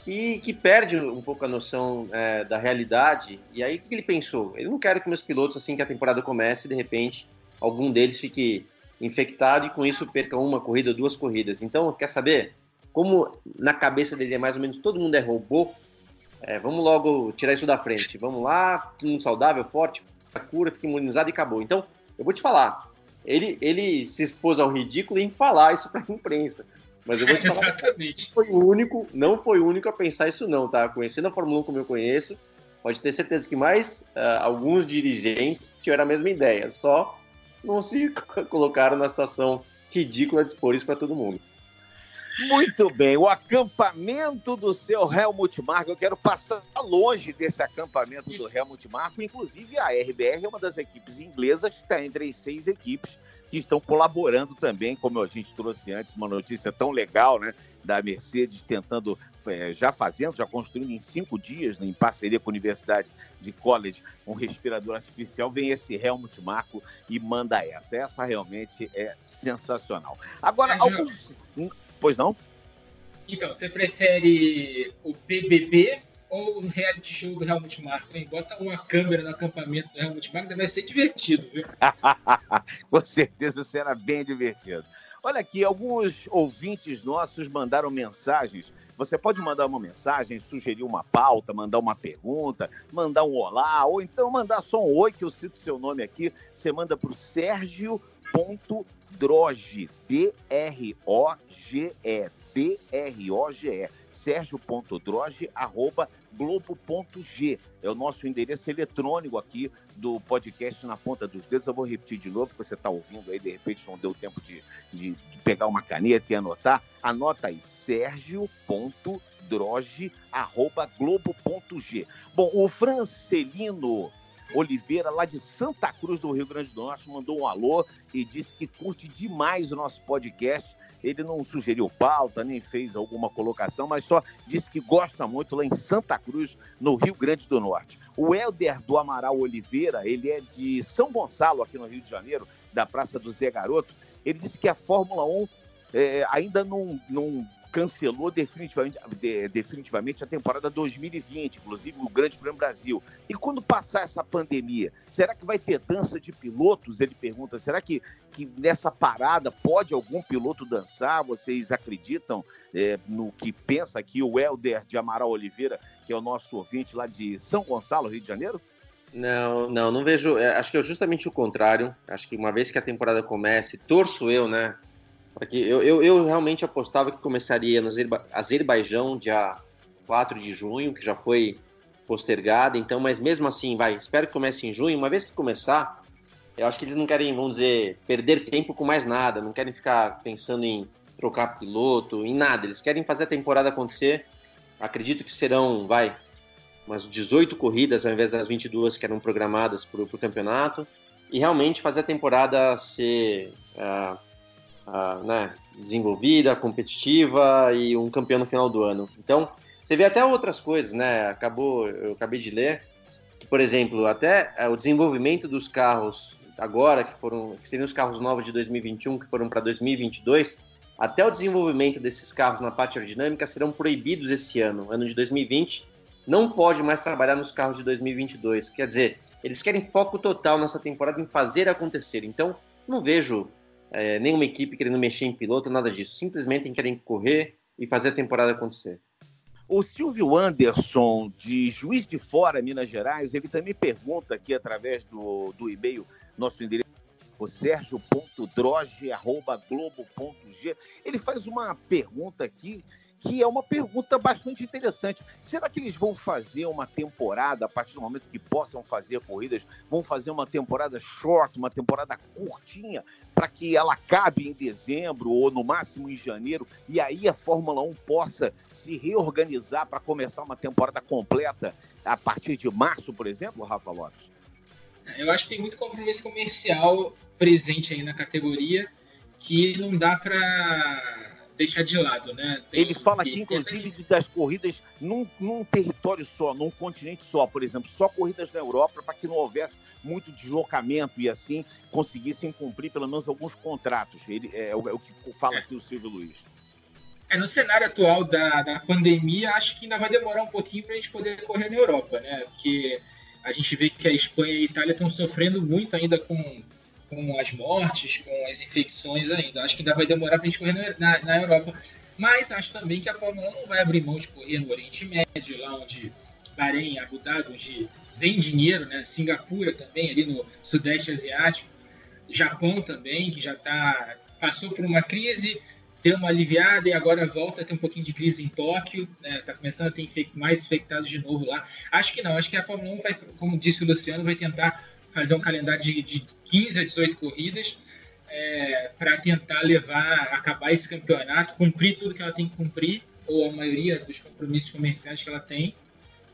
que, que perde um pouco a noção é, da realidade. E aí, o que ele pensou? Ele não quer que meus pilotos, assim que a temporada comece, de repente, algum deles fique infectado e com isso perca uma corrida, duas corridas. Então, quer saber? Como na cabeça dele é mais ou menos todo mundo é robô, é, vamos logo tirar isso da frente. Vamos lá, mundo saudável, forte, cura, fica imunizado e acabou. Então, eu vou te falar, ele, ele se expôs ao ridículo em falar isso para a imprensa. Mas eu vou te falar, Exatamente. não foi o único, não foi o único a pensar isso não, tá? Conhecendo a Fórmula 1 como eu conheço, pode ter certeza que mais uh, alguns dirigentes tiveram a mesma ideia, só não se [laughs] colocaram na situação ridícula de expor isso para todo mundo. Muito bem, o acampamento do seu Helmut Marko. Eu quero passar longe desse acampamento Isso. do Helmut Marko. Inclusive, a RBR é uma das equipes inglesas, está entre as seis equipes que estão colaborando também, como a gente trouxe antes, uma notícia tão legal, né? Da Mercedes tentando, é, já fazendo, já construindo em cinco dias, né, em parceria com a Universidade de College, um respirador artificial. Vem esse Helmut Marko e manda essa. Essa realmente é sensacional. Agora, alguns. Pois não? Então, você prefere o BBB ou o reality show do Helmut Marko, hein? Bota uma câmera no acampamento do Helmut Marko, vai ser divertido, viu? [laughs] Com certeza será bem divertido. Olha aqui, alguns ouvintes nossos mandaram mensagens. Você pode mandar uma mensagem, sugerir uma pauta, mandar uma pergunta, mandar um olá, ou então mandar só um oi, que eu cito seu nome aqui. Você manda para o Sérgio Droge, D-R-O-G-E, D-R-O-G-E, Sérgio.droge, arroba globo.g. É o nosso endereço eletrônico aqui do podcast Na Ponta dos Dedos. Eu vou repetir de novo, que você está ouvindo aí, de repente não deu tempo de, de, de pegar uma caneta e anotar. Anota aí, sérgio.droge, arroba globo.g. Bom, o Francelino Oliveira, lá de Santa Cruz do Rio Grande do Norte, mandou um alô e disse que curte demais o nosso podcast. Ele não sugeriu pauta, nem fez alguma colocação, mas só disse que gosta muito lá em Santa Cruz, no Rio Grande do Norte. O Helder do Amaral Oliveira, ele é de São Gonçalo, aqui no Rio de Janeiro, da Praça do Zé Garoto. Ele disse que a Fórmula 1 é, ainda não, não cancelou definitivamente, de, definitivamente a temporada 2020, inclusive o Grande Prêmio Brasil. E quando passar essa pandemia, será que vai ter dança de pilotos? Ele pergunta. Será que, que nessa parada pode algum piloto dançar? Vocês acreditam é, no que pensa aqui o Helder de Amaral Oliveira, que é o nosso ouvinte lá de São Gonçalo, Rio de Janeiro? Não, não, não vejo. É, acho que é justamente o contrário. Acho que uma vez que a temporada comece, torço eu, né? Porque eu, eu, eu realmente apostava que começaria no Azerbaijão, dia 4 de junho, que já foi postergada, então, mas mesmo assim, vai, espero que comece em junho. Uma vez que começar, eu acho que eles não querem, vamos dizer, perder tempo com mais nada, não querem ficar pensando em trocar piloto, em nada. Eles querem fazer a temporada acontecer. Acredito que serão, vai, umas 18 corridas ao invés das 22 que eram programadas para o campeonato. E realmente fazer a temporada ser. Uh, uh, né, desenvolvida, competitiva e um campeão no final do ano. Então, você vê até outras coisas, né? Acabou, eu acabei de ler, que, por exemplo, até uh, o desenvolvimento dos carros agora, que foram, que seriam os carros novos de 2021, que foram para 2022, até o desenvolvimento desses carros na parte aerodinâmica serão proibidos esse ano, ano de 2020. Não pode mais trabalhar nos carros de 2022. Quer dizer, eles querem foco total nessa temporada em fazer acontecer. Então, não vejo é, nenhuma equipe querendo mexer em piloto, nada disso. Simplesmente querem correr e fazer a temporada acontecer. O Silvio Anderson, de Juiz de Fora, Minas Gerais, ele também pergunta aqui através do, do e-mail, nosso endereço, o sergio.droge.globo.g. Ele faz uma pergunta aqui que é uma pergunta bastante interessante. Será que eles vão fazer uma temporada, a partir do momento que possam fazer corridas, vão fazer uma temporada short, uma temporada curtinha, para que ela acabe em dezembro ou no máximo em janeiro, e aí a Fórmula 1 possa se reorganizar para começar uma temporada completa a partir de março, por exemplo, Rafa Lopes? Eu acho que tem muito compromisso comercial presente aí na categoria que não dá para deixar de lado, né? Tem Ele fala aqui, inclusive, tem... das corridas num, num, território só, num continente só, por exemplo, só corridas na Europa para que não houvesse muito deslocamento e assim conseguissem cumprir pelo menos alguns contratos. Ele é, é o, é que fala é. aqui o Silvio Luiz. É, no cenário atual da, da pandemia, acho que ainda vai demorar um pouquinho para a gente poder correr na Europa, né? Porque a gente vê que a Espanha e a Itália estão sofrendo muito ainda com com as mortes, com as infecções ainda. Acho que ainda vai demorar para a gente correr na, na, Europa. Mas acho também que a Fórmula 1 não vai abrir mão de correr no Oriente Médio, lá onde Bahrein, Abu Dhabi, onde vem dinheiro, né? Singapura também, ali no Sudeste Asiático. Japão também, que já tá, passou por uma crise, deu uma aliviada e agora volta a ter um pouquinho de crise em Tóquio, né? Tá começando a ter mais infectados de novo lá. Acho que não, acho que a Fórmula 1 vai, como disse o Luciano, vai tentar fazer um calendário de, de 15 a 18 corridas é, para tentar levar, acabar esse campeonato, cumprir tudo que ela tem que cumprir, ou a maioria dos compromissos comerciais que ela tem,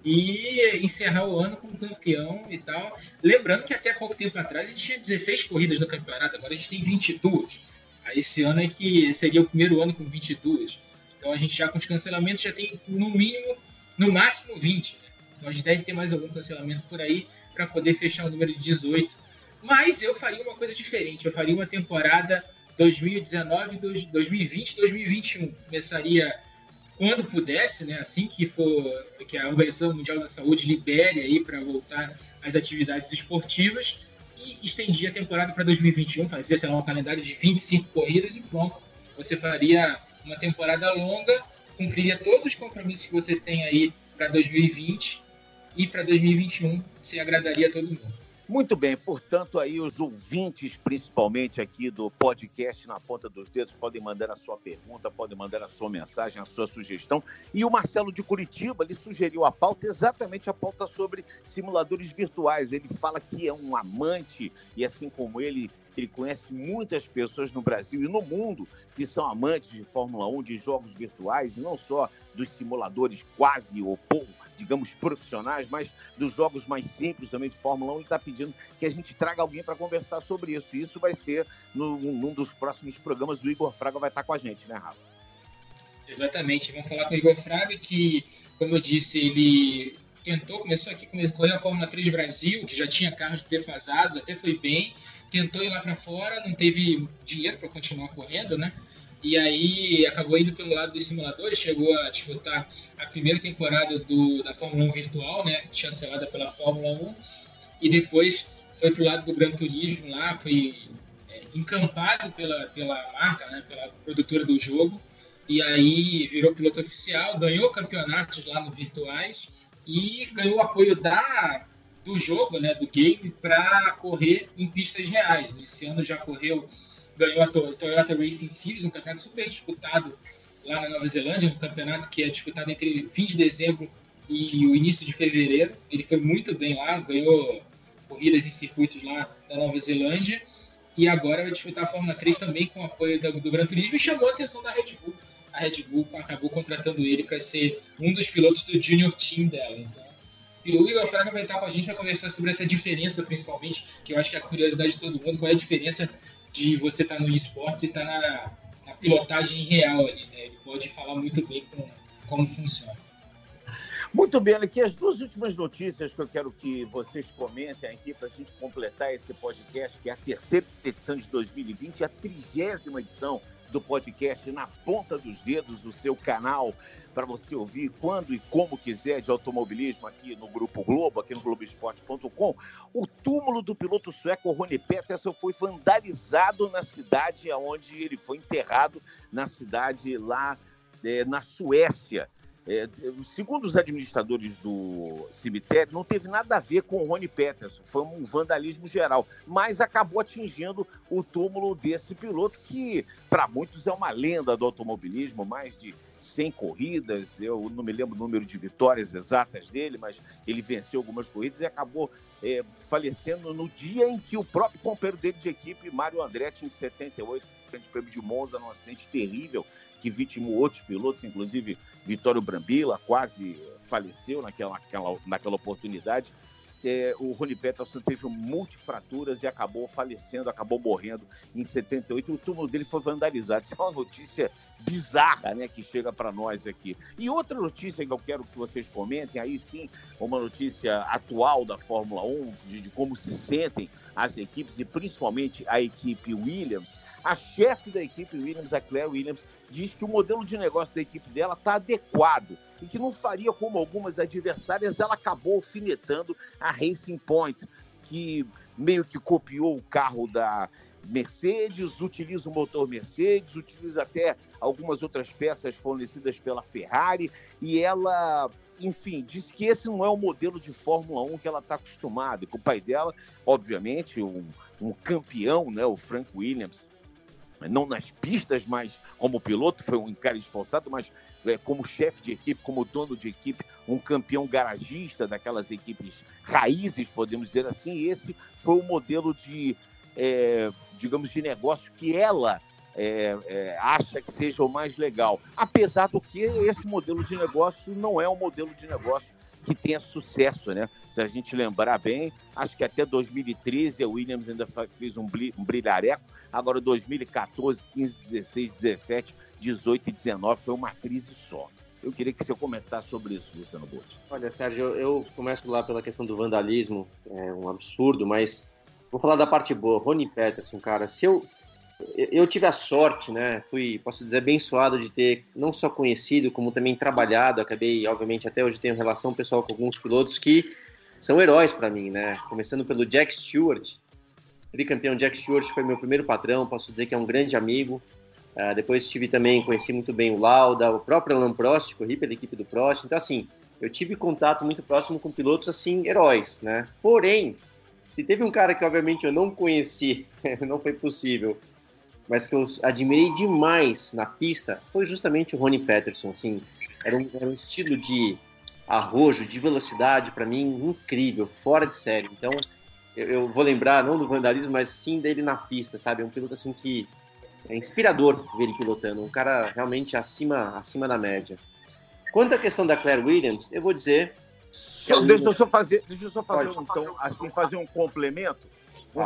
e encerrar o ano como campeão e tal. Lembrando que até pouco tempo atrás a gente tinha 16 corridas no campeonato, agora a gente tem 22. Aí esse ano é que seria o primeiro ano com 22. Então a gente já com os cancelamentos já tem no mínimo, no máximo 20. Né? Então a gente deve ter mais algum cancelamento por aí para poder fechar o número de 18. Mas eu faria uma coisa diferente. Eu faria uma temporada 2019, 2020, 2021. Começaria quando pudesse, né? Assim que for que a Organização Mundial da Saúde libere aí para voltar às atividades esportivas e estendia a temporada para 2021, fazia sei lá, um calendário de 25 corridas e pronto. Você faria uma temporada longa, cumpriria todos os compromissos que você tem aí para 2020 e para 2021 se agradaria a todo mundo. Muito bem, portanto, aí os ouvintes, principalmente aqui do podcast Na Ponta dos Dedos, podem mandar a sua pergunta, podem mandar a sua mensagem, a sua sugestão. E o Marcelo de Curitiba, ele sugeriu a pauta, exatamente a pauta sobre simuladores virtuais. Ele fala que é um amante, e assim como ele, ele conhece muitas pessoas no Brasil e no mundo que são amantes de Fórmula 1, de jogos virtuais, e não só dos simuladores quase ou pouco digamos, profissionais, mas dos jogos mais simples também de Fórmula 1 e está pedindo que a gente traga alguém para conversar sobre isso. E isso vai ser no, num dos próximos programas. O Igor Fraga vai estar com a gente, né, Rafa? Exatamente. Vamos falar com o Igor Fraga, que, como eu disse, ele tentou, começou aqui, correu a Fórmula 3 Brasil, que já tinha carros defasados, até foi bem, tentou ir lá para fora, não teve dinheiro para continuar correndo, né? E aí acabou indo pelo lado dos simuladores, chegou a disputar a primeira temporada do, da Fórmula 1 virtual, né? Chancelada pela Fórmula 1, e depois foi pro lado do Gran Turismo lá, foi é, encampado pela, pela marca, né? Pela produtora do jogo, e aí virou piloto oficial, ganhou campeonatos lá no Virtuais e ganhou apoio da do jogo, né, do game, para correr em pistas reais. Esse ano já correu, ganhou a Toyota Racing Series, um campeonato super disputado lá na Nova Zelândia, um campeonato que é disputado entre fim de dezembro e o início de fevereiro. Ele foi muito bem lá, ganhou corridas em circuitos lá da Nova Zelândia e agora vai disputar a Fórmula 3 também com o apoio do, do Gran Turismo e chamou a atenção da Red Bull a Red Bull acabou contratando ele para ser um dos pilotos do Junior Team dela. Então, e o Igor Fraga vai estar com a gente para conversar sobre essa diferença, principalmente, que eu acho que é a curiosidade de todo mundo, qual é a diferença de você estar tá no esportes e estar tá na, na, pilotagem real ali, né? Ele pode falar muito bem com, como funciona. Muito bem, aqui as duas últimas notícias que eu quero que vocês comentem aqui para a gente completar esse podcast, que é a terceira edição de 2020 e a trigésima edição do podcast Na Ponta dos Dedos, o seu canal para você ouvir quando e como quiser de automobilismo aqui no Grupo Globo, aqui no Globoesporte.com. O túmulo do piloto sueco Rony Peterson foi vandalizado na cidade onde ele foi enterrado, na cidade lá é, na Suécia. É, segundo os administradores do cemitério, não teve nada a ver com o Rony Peterson, foi um vandalismo geral, mas acabou atingindo o túmulo desse piloto, que para muitos é uma lenda do automobilismo, mais de 100 corridas, eu não me lembro o número de vitórias exatas dele, mas ele venceu algumas corridas e acabou é, falecendo no dia em que o próprio companheiro dele de equipe, Mário Andretti, em 78, Grande Prêmio de Monza, num acidente terrível, que vitimou outros pilotos, inclusive Vitório Brambila, quase faleceu naquela, naquela, naquela oportunidade. É, o Rony Peterson teve multifraturas e acabou falecendo, acabou morrendo em 78. O túmulo dele foi vandalizado. Isso é uma notícia bizarra, né, que chega para nós aqui. E outra notícia que eu quero que vocês comentem, aí sim, uma notícia atual da Fórmula 1, de, de como se sentem as equipes e principalmente a equipe Williams. A chefe da equipe Williams, a Claire Williams, diz que o modelo de negócio da equipe dela está adequado e que não faria como algumas adversárias, ela acabou alfinetando a Racing Point, que meio que copiou o carro da Mercedes, utiliza o motor Mercedes, utiliza até algumas outras peças fornecidas pela Ferrari, e ela, enfim, disse que esse não é o modelo de Fórmula 1 que ela está acostumada. Com o pai dela, obviamente, um, um campeão, né, o Frank Williams, não nas pistas, mas como piloto, foi um cara esforçado, mas é, como chefe de equipe, como dono de equipe, um campeão garagista daquelas equipes raízes, podemos dizer assim. Esse foi o modelo de, é, digamos, de negócio que ela é, é, acha que seja o mais legal. Apesar do que esse modelo de negócio não é um modelo de negócio que tenha sucesso, né? Se a gente lembrar bem, acho que até 2013 a Williams ainda fez um, brilhareco, agora 2014, 15, 16, 17, 18 e 19 foi uma crise só. Eu queria que você comentasse sobre isso, Luciano Botti. Olha, Sérgio, eu começo lá pela questão do vandalismo, é um absurdo, mas vou falar da parte boa. Rony Peterson, cara, se eu eu tive a sorte, né? Fui, posso dizer, abençoado de ter não só conhecido, como também trabalhado. Acabei, obviamente, até hoje tenho relação pessoal com alguns pilotos que são heróis para mim, né? Começando pelo Jack Stewart, tricampeão Jack Stewart foi meu primeiro patrão. Posso dizer que é um grande amigo. Uh, depois tive também, conheci muito bem o Lauda, o próprio Alan Prost, corri pela equipe do Prost. Então, assim, eu tive contato muito próximo com pilotos, assim, heróis, né? Porém, se teve um cara que, obviamente, eu não conheci, [laughs] não foi possível, mas que eu admirei demais na pista foi justamente o Rony Peterson. Assim, era um, era um estilo de arrojo, de velocidade, para mim, incrível, fora de série. Então, eu, eu, vou lembrar, não do vandalismo, mas sim dele na pista, sabe? É um piloto assim que é inspirador ver ele pilotando, um cara realmente acima, acima da média. Quanto à questão da Claire Williams, eu vou dizer Só, deixa eu só fazer, deixa eu só fazer um, então, assim, fazer um complemento.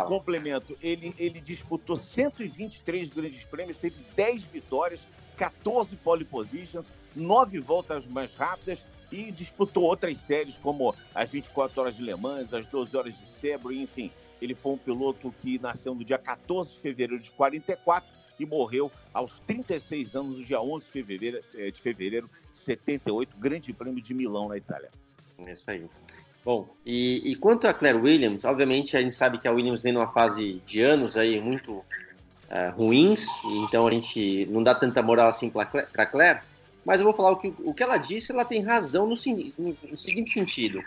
Um complemento. Ele, ele disputou 123 grandes prêmios, teve 10 vitórias, 14 pole positions, 9 voltas mais rápidas e disputou outras séries como as 24 horas de Le Mans, as 12 horas de Sebring, enfim. Ele foi um piloto que nasceu no dia 14 de fevereiro de 44 e morreu aos 36 anos, no dia 11 de fevereiro, eh, de fevereiro de 78, Grande Prêmio de Milão, na Itália. É isso aí. Bom, e, e, quanto a Claire Williams, obviamente a gente sabe que a Williams vem numa fase de anos aí muito uh, ruins, então a gente não dá tanta moral assim para Claire, mas eu vou falar o que, o que ela disse, ela tem razão no, no, no seguinte sentido.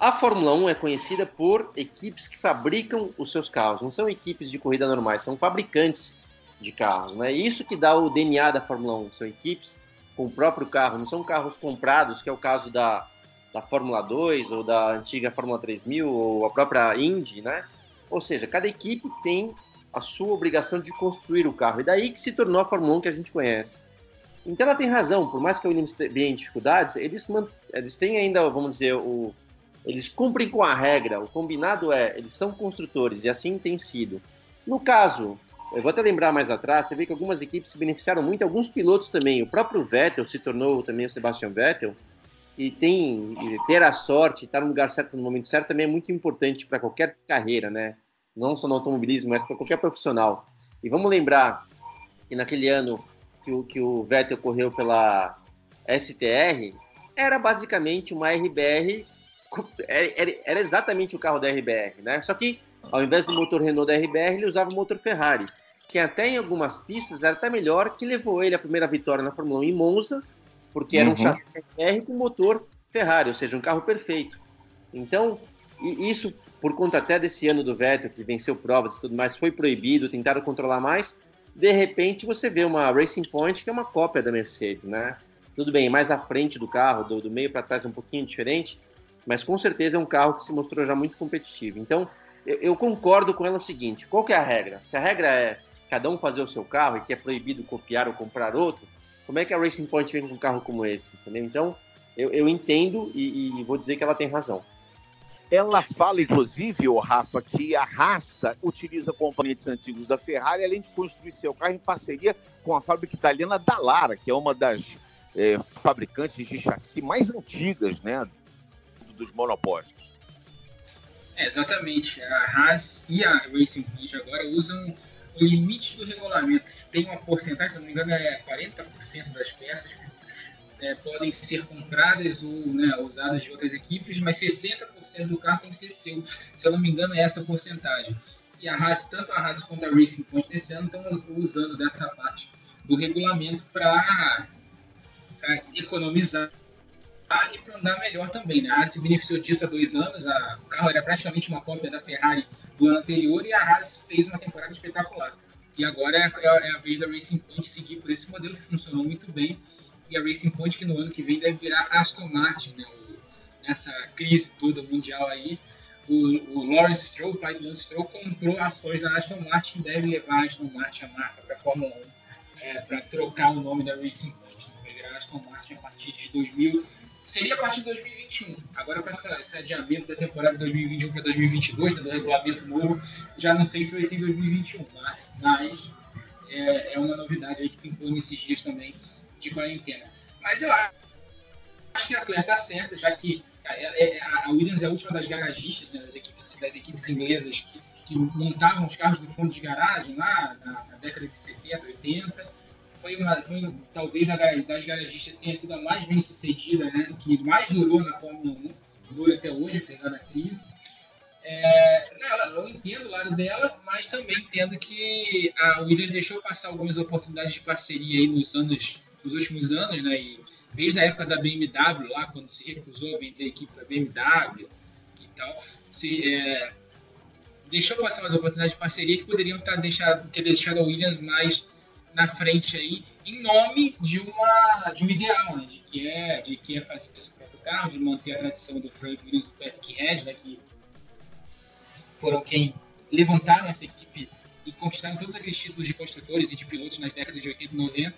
A Fórmula 1 é conhecida por equipes que fabricam os seus carros, não são equipes de corrida normais, são fabricantes de carros. Né? Isso que dá o DNA da Fórmula 1, são equipes com o próprio carro, não são carros comprados, que é o caso da, da Fórmula 2 ou da antiga Fórmula 3000 ou a própria Indy, né? Ou seja, cada equipe tem a sua obrigação de construir o carro. E daí que se tornou a Fórmula 1 que a gente conhece. Então ela tem razão, por mais que a Williams tenha dificuldades, eles, eles têm ainda, vamos dizer, o, eles cumprem com a regra. O combinado é, eles são construtores e assim tem sido. No caso, eu vou até lembrar mais atrás, você vê que algumas equipes se beneficiaram muito, alguns pilotos também. O próprio Vettel se tornou também o Sebastian Vettel, e tem e ter a sorte, estar no lugar certo no momento certo também é muito importante para qualquer carreira, né? Não só no automobilismo, mas para qualquer profissional. E vamos lembrar que naquele ano que o, que o Vettel correu pela STR, era basicamente uma RBR, era, era exatamente o carro da RBR, né? Só que ao invés do motor Renault da RBR, ele usava o motor Ferrari, que até em algumas pistas era até melhor, que levou ele à primeira vitória na Fórmula 1 em Monza, porque era um uhum. chassi R com motor Ferrari, ou seja, um carro perfeito. Então, isso por conta até desse ano do Vettel, que venceu provas e tudo mais, foi proibido, tentaram controlar mais. De repente, você vê uma Racing Point que é uma cópia da Mercedes, né? Tudo bem, mais à frente do carro, do, do meio para trás é um pouquinho diferente, mas com certeza é um carro que se mostrou já muito competitivo. Então, eu, eu concordo com ela o seguinte: qual que é a regra? Se a regra é cada um fazer o seu carro e que é proibido copiar ou comprar outro, como é que a Racing Point vem com um carro como esse? Entendeu? Então, eu, eu entendo e, e, vou dizer que ela tem razão. Ela fala, inclusive, o Rafa, que a raça utiliza componentes antigos da Ferrari, além de construir seu carro em parceria com a fábrica italiana Dallara, que é uma das é, fabricantes de chassi mais antigas né, dos monopostos. É, exatamente. A Haas e a Racing Point agora usam o limite do regulamento tem uma porcentagem, se não me engano, é 40% das peças é, podem ser compradas ou né, usadas de outras equipes, mas 60% do carro tem que ser seu. Se eu não me engano, é essa porcentagem. E a Haas, tanto a Haas quanto a Racing Point nesse ano estão usando dessa parte do regulamento para economizar e para andar melhor também. Né? A Haas se beneficiou disso há dois anos, a, o carro era praticamente uma cópia da Ferrari do ano anterior e a Haas fez uma temporada espetacular. E agora é, é, é a vez da Racing Point seguir por esse modelo que funcionou muito bem. E a Racing Point que no ano que vem deve virar Aston Martin, né? O, nessa crise toda mundial aí. O, o Lawrence Stroll, o pai do Lawrence Stroll, comprou ações da Aston Martin deve levar a Aston Martin, a marca, para a Fórmula 1, é, para trocar o nome da Racing Point. Vai virar Aston Martin a partir de 2000 seria a partir de 2021. Agora, com essa, esse adiamento da temporada 2021 para 2022, né, do regulamento novo, já não sei se vai ser em 2021, tá? mas é, é, uma novidade aí que pintou nesses dias também de quarentena. Mas eu acho que a Claire está certa, já que é, a Williams é a última das garagistas, né, das, equipes, das equipes inglesas que, que montavam os carros do fundo de garagem lá na, na década de 70, 80 foi uma, foi, talvez das garagistas tenha sido a mais bem sucedida, né? Que mais durou na Fórmula 1, dura até hoje, apesar da crise. É, eu entendo o lado dela, mas também entendo que a Williams deixou passar algumas oportunidades de parceria aí nos anos, nos últimos anos, né? E desde a época da BMW, lá quando se recusou a vender a equipe da BMW e tal, se, é, deixou passar umas oportunidades de parceria que poderiam estar deixado, ter deixado a Williams mais na frente aí em nome de uma de um ideal, né? de que é de que é fazer esse próprio carro, de manter a tradição do Frank Williams e do Patrick Red, né? que foram quem levantaram essa equipe e conquistaram todos aqueles títulos de construtores e de pilotos nas décadas de 80 e 90.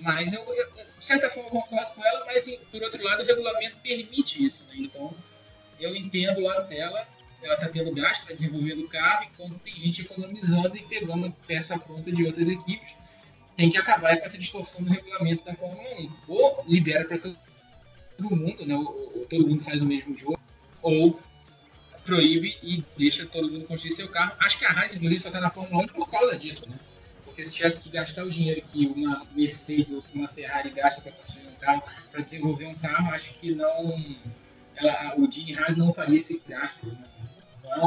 Mas eu, eu, de certa forma, concordo com ela, mas por outro lado, o regulamento permite isso. Né? Então, eu entendo o lado dela, ela está tendo gasto, está desenvolvendo o carro, enquanto tem gente economizando e pegando peça pronta de outras equipes. Tem que acabar com essa distorção do regulamento da Fórmula 1. Ou libera para todo mundo, né? ou, todo mundo faz o mesmo jogo, ou proíbe e deixa todo mundo construir seu carro. Acho que a Haas, inclusive, só está na Fórmula 1 por causa disso, né? Porque se tivesse que gastar o dinheiro que uma Mercedes ou uma Ferrari gasta para construir um carro, para desenvolver um carro, acho que não. Ela, o Gene Haas não faria esse gasto. Né?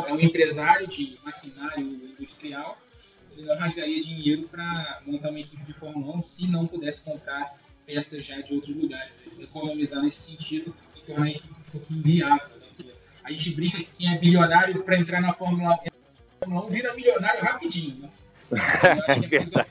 É um empresário de maquinário industrial, não rasgaria dinheiro para montar uma equipe de Fórmula 1 se não pudesse comprar peças já de outros lugares. Economizar nesse sentido e tornar a equipe um pouquinho viável. Né? A gente brinca que quem é bilionário para entrar na Fórmula 1 vira milionário rapidinho. Né? [laughs] Acho, que é mais,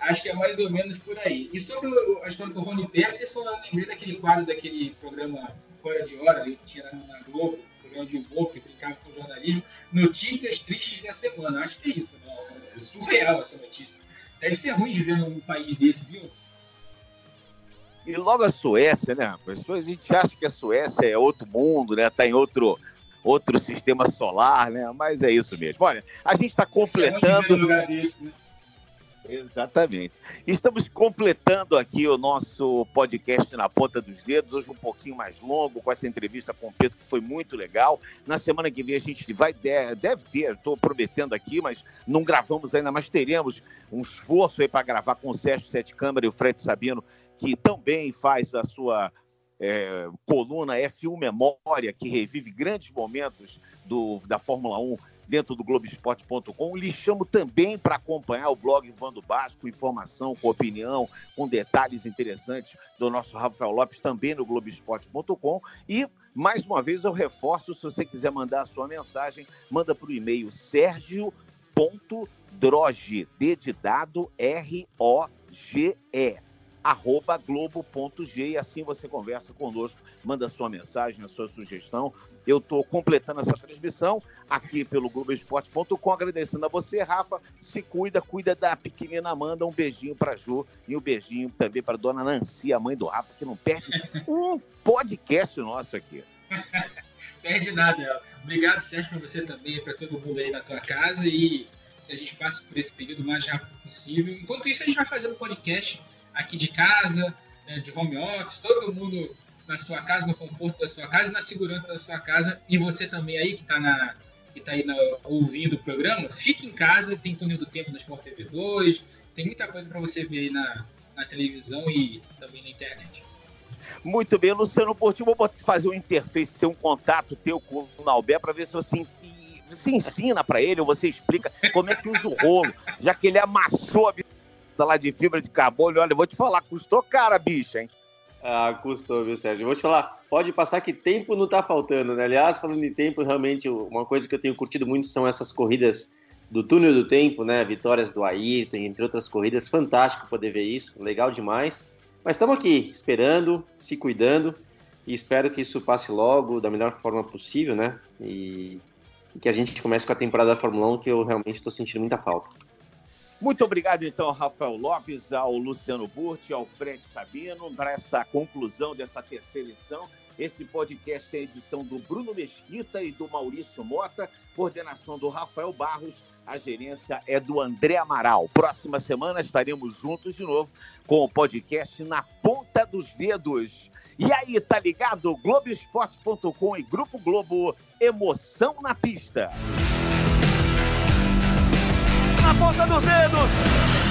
acho que é mais ou menos por aí. E sobre a história do Rony Perto, eu lembrei daquele quadro daquele programa Fora de Hora que tinha na Globo, programa de humor que brincava com o jornalismo. Notícias tristes da semana. Acho que é isso. Né? É surreal essa notícia. Deve ser ruim de ver num país desse, viu? E logo a Suécia, né? A gente acha que a Suécia é outro mundo, né? Tá em outro, outro sistema solar, né? Mas é isso mesmo. Olha, a gente está completando. Desse, né? Exatamente. Estamos completando aqui o nosso podcast na ponta dos dedos, hoje um pouquinho mais longo, com essa entrevista com o Pedro, que foi muito legal. Na semana que vem a gente vai, deve ter, estou prometendo aqui, mas não gravamos ainda, mas teremos um esforço aí para gravar com o Sérgio Sete Câmara e o Fred Sabino, que também faz a sua é, coluna F1 Memória, que revive grandes momentos do, da Fórmula 1 dentro do Globoesporte.com. Lhe chamo também para acompanhar o blog Vando Basco, informação, com opinião, com detalhes interessantes do nosso Rafael Lopes, também no Globoesporte.com. E, mais uma vez, eu reforço, se você quiser mandar a sua mensagem, manda para o e-mail sergio.droge, D de dado, R-O-G-E arroba globo.g e assim você conversa conosco, manda sua mensagem, a sua sugestão. Eu estou completando essa transmissão aqui pelo Globoesporte.com, agradecendo a você, Rafa. Se cuida, cuida da pequenina Amanda. Um beijinho para Ju e um beijinho também para dona Nancy, a mãe do Rafa, que não perde um podcast nosso aqui. [laughs] perde nada. Obrigado, Sérgio, para você também, para todo mundo aí na tua casa e que a gente passe por esse período o mais rápido possível. Enquanto isso, a gente vai fazendo podcast aqui de casa, né, de home office, todo mundo na sua casa, no conforto da sua casa e na segurança da sua casa. E você também aí que está na, que tá aí na, ouvindo o programa, fique em casa, tem túnel do tempo na Sport TV 2, tem muita coisa para você ver aí na, na televisão e também na internet. Muito bem, Luciano Portinho, vou fazer um interface, ter um contato teu com o Naubé para ver se você, você ensina para ele ou você explica como é que usa o rolo, já que ele amassou a lá de fibra de carbono. Olha, vou te falar, custou cara, bicha, hein? Ah, custou, viu, Sérgio? vou te falar, pode passar que tempo não tá faltando, né? Aliás, falando de tempo, realmente, uma coisa que eu tenho curtido muito são essas corridas do túnel do tempo, né? Vitórias do Ayrton, entre outras corridas. Fantástico poder ver isso, legal demais. Mas estamos aqui, esperando, se cuidando, e espero que isso passe logo, da melhor forma possível, né? E que a gente comece com a temporada da Fórmula 1, que eu realmente estou sentindo muita falta. Muito obrigado, então, Rafael Lopes, ao Luciano Burti, ao Fred Sabino, para essa conclusão dessa terceira edição. Esse podcast é edição do Bruno Mesquita e do Maurício Mota, coordenação do Rafael Barros, a gerência é do André Amaral. Próxima semana estaremos juntos de novo com o podcast Na Ponta dos Dedos. E aí, tá ligado? Globoesporte.com e Grupo Globo, emoção na pista ponta dos dedos.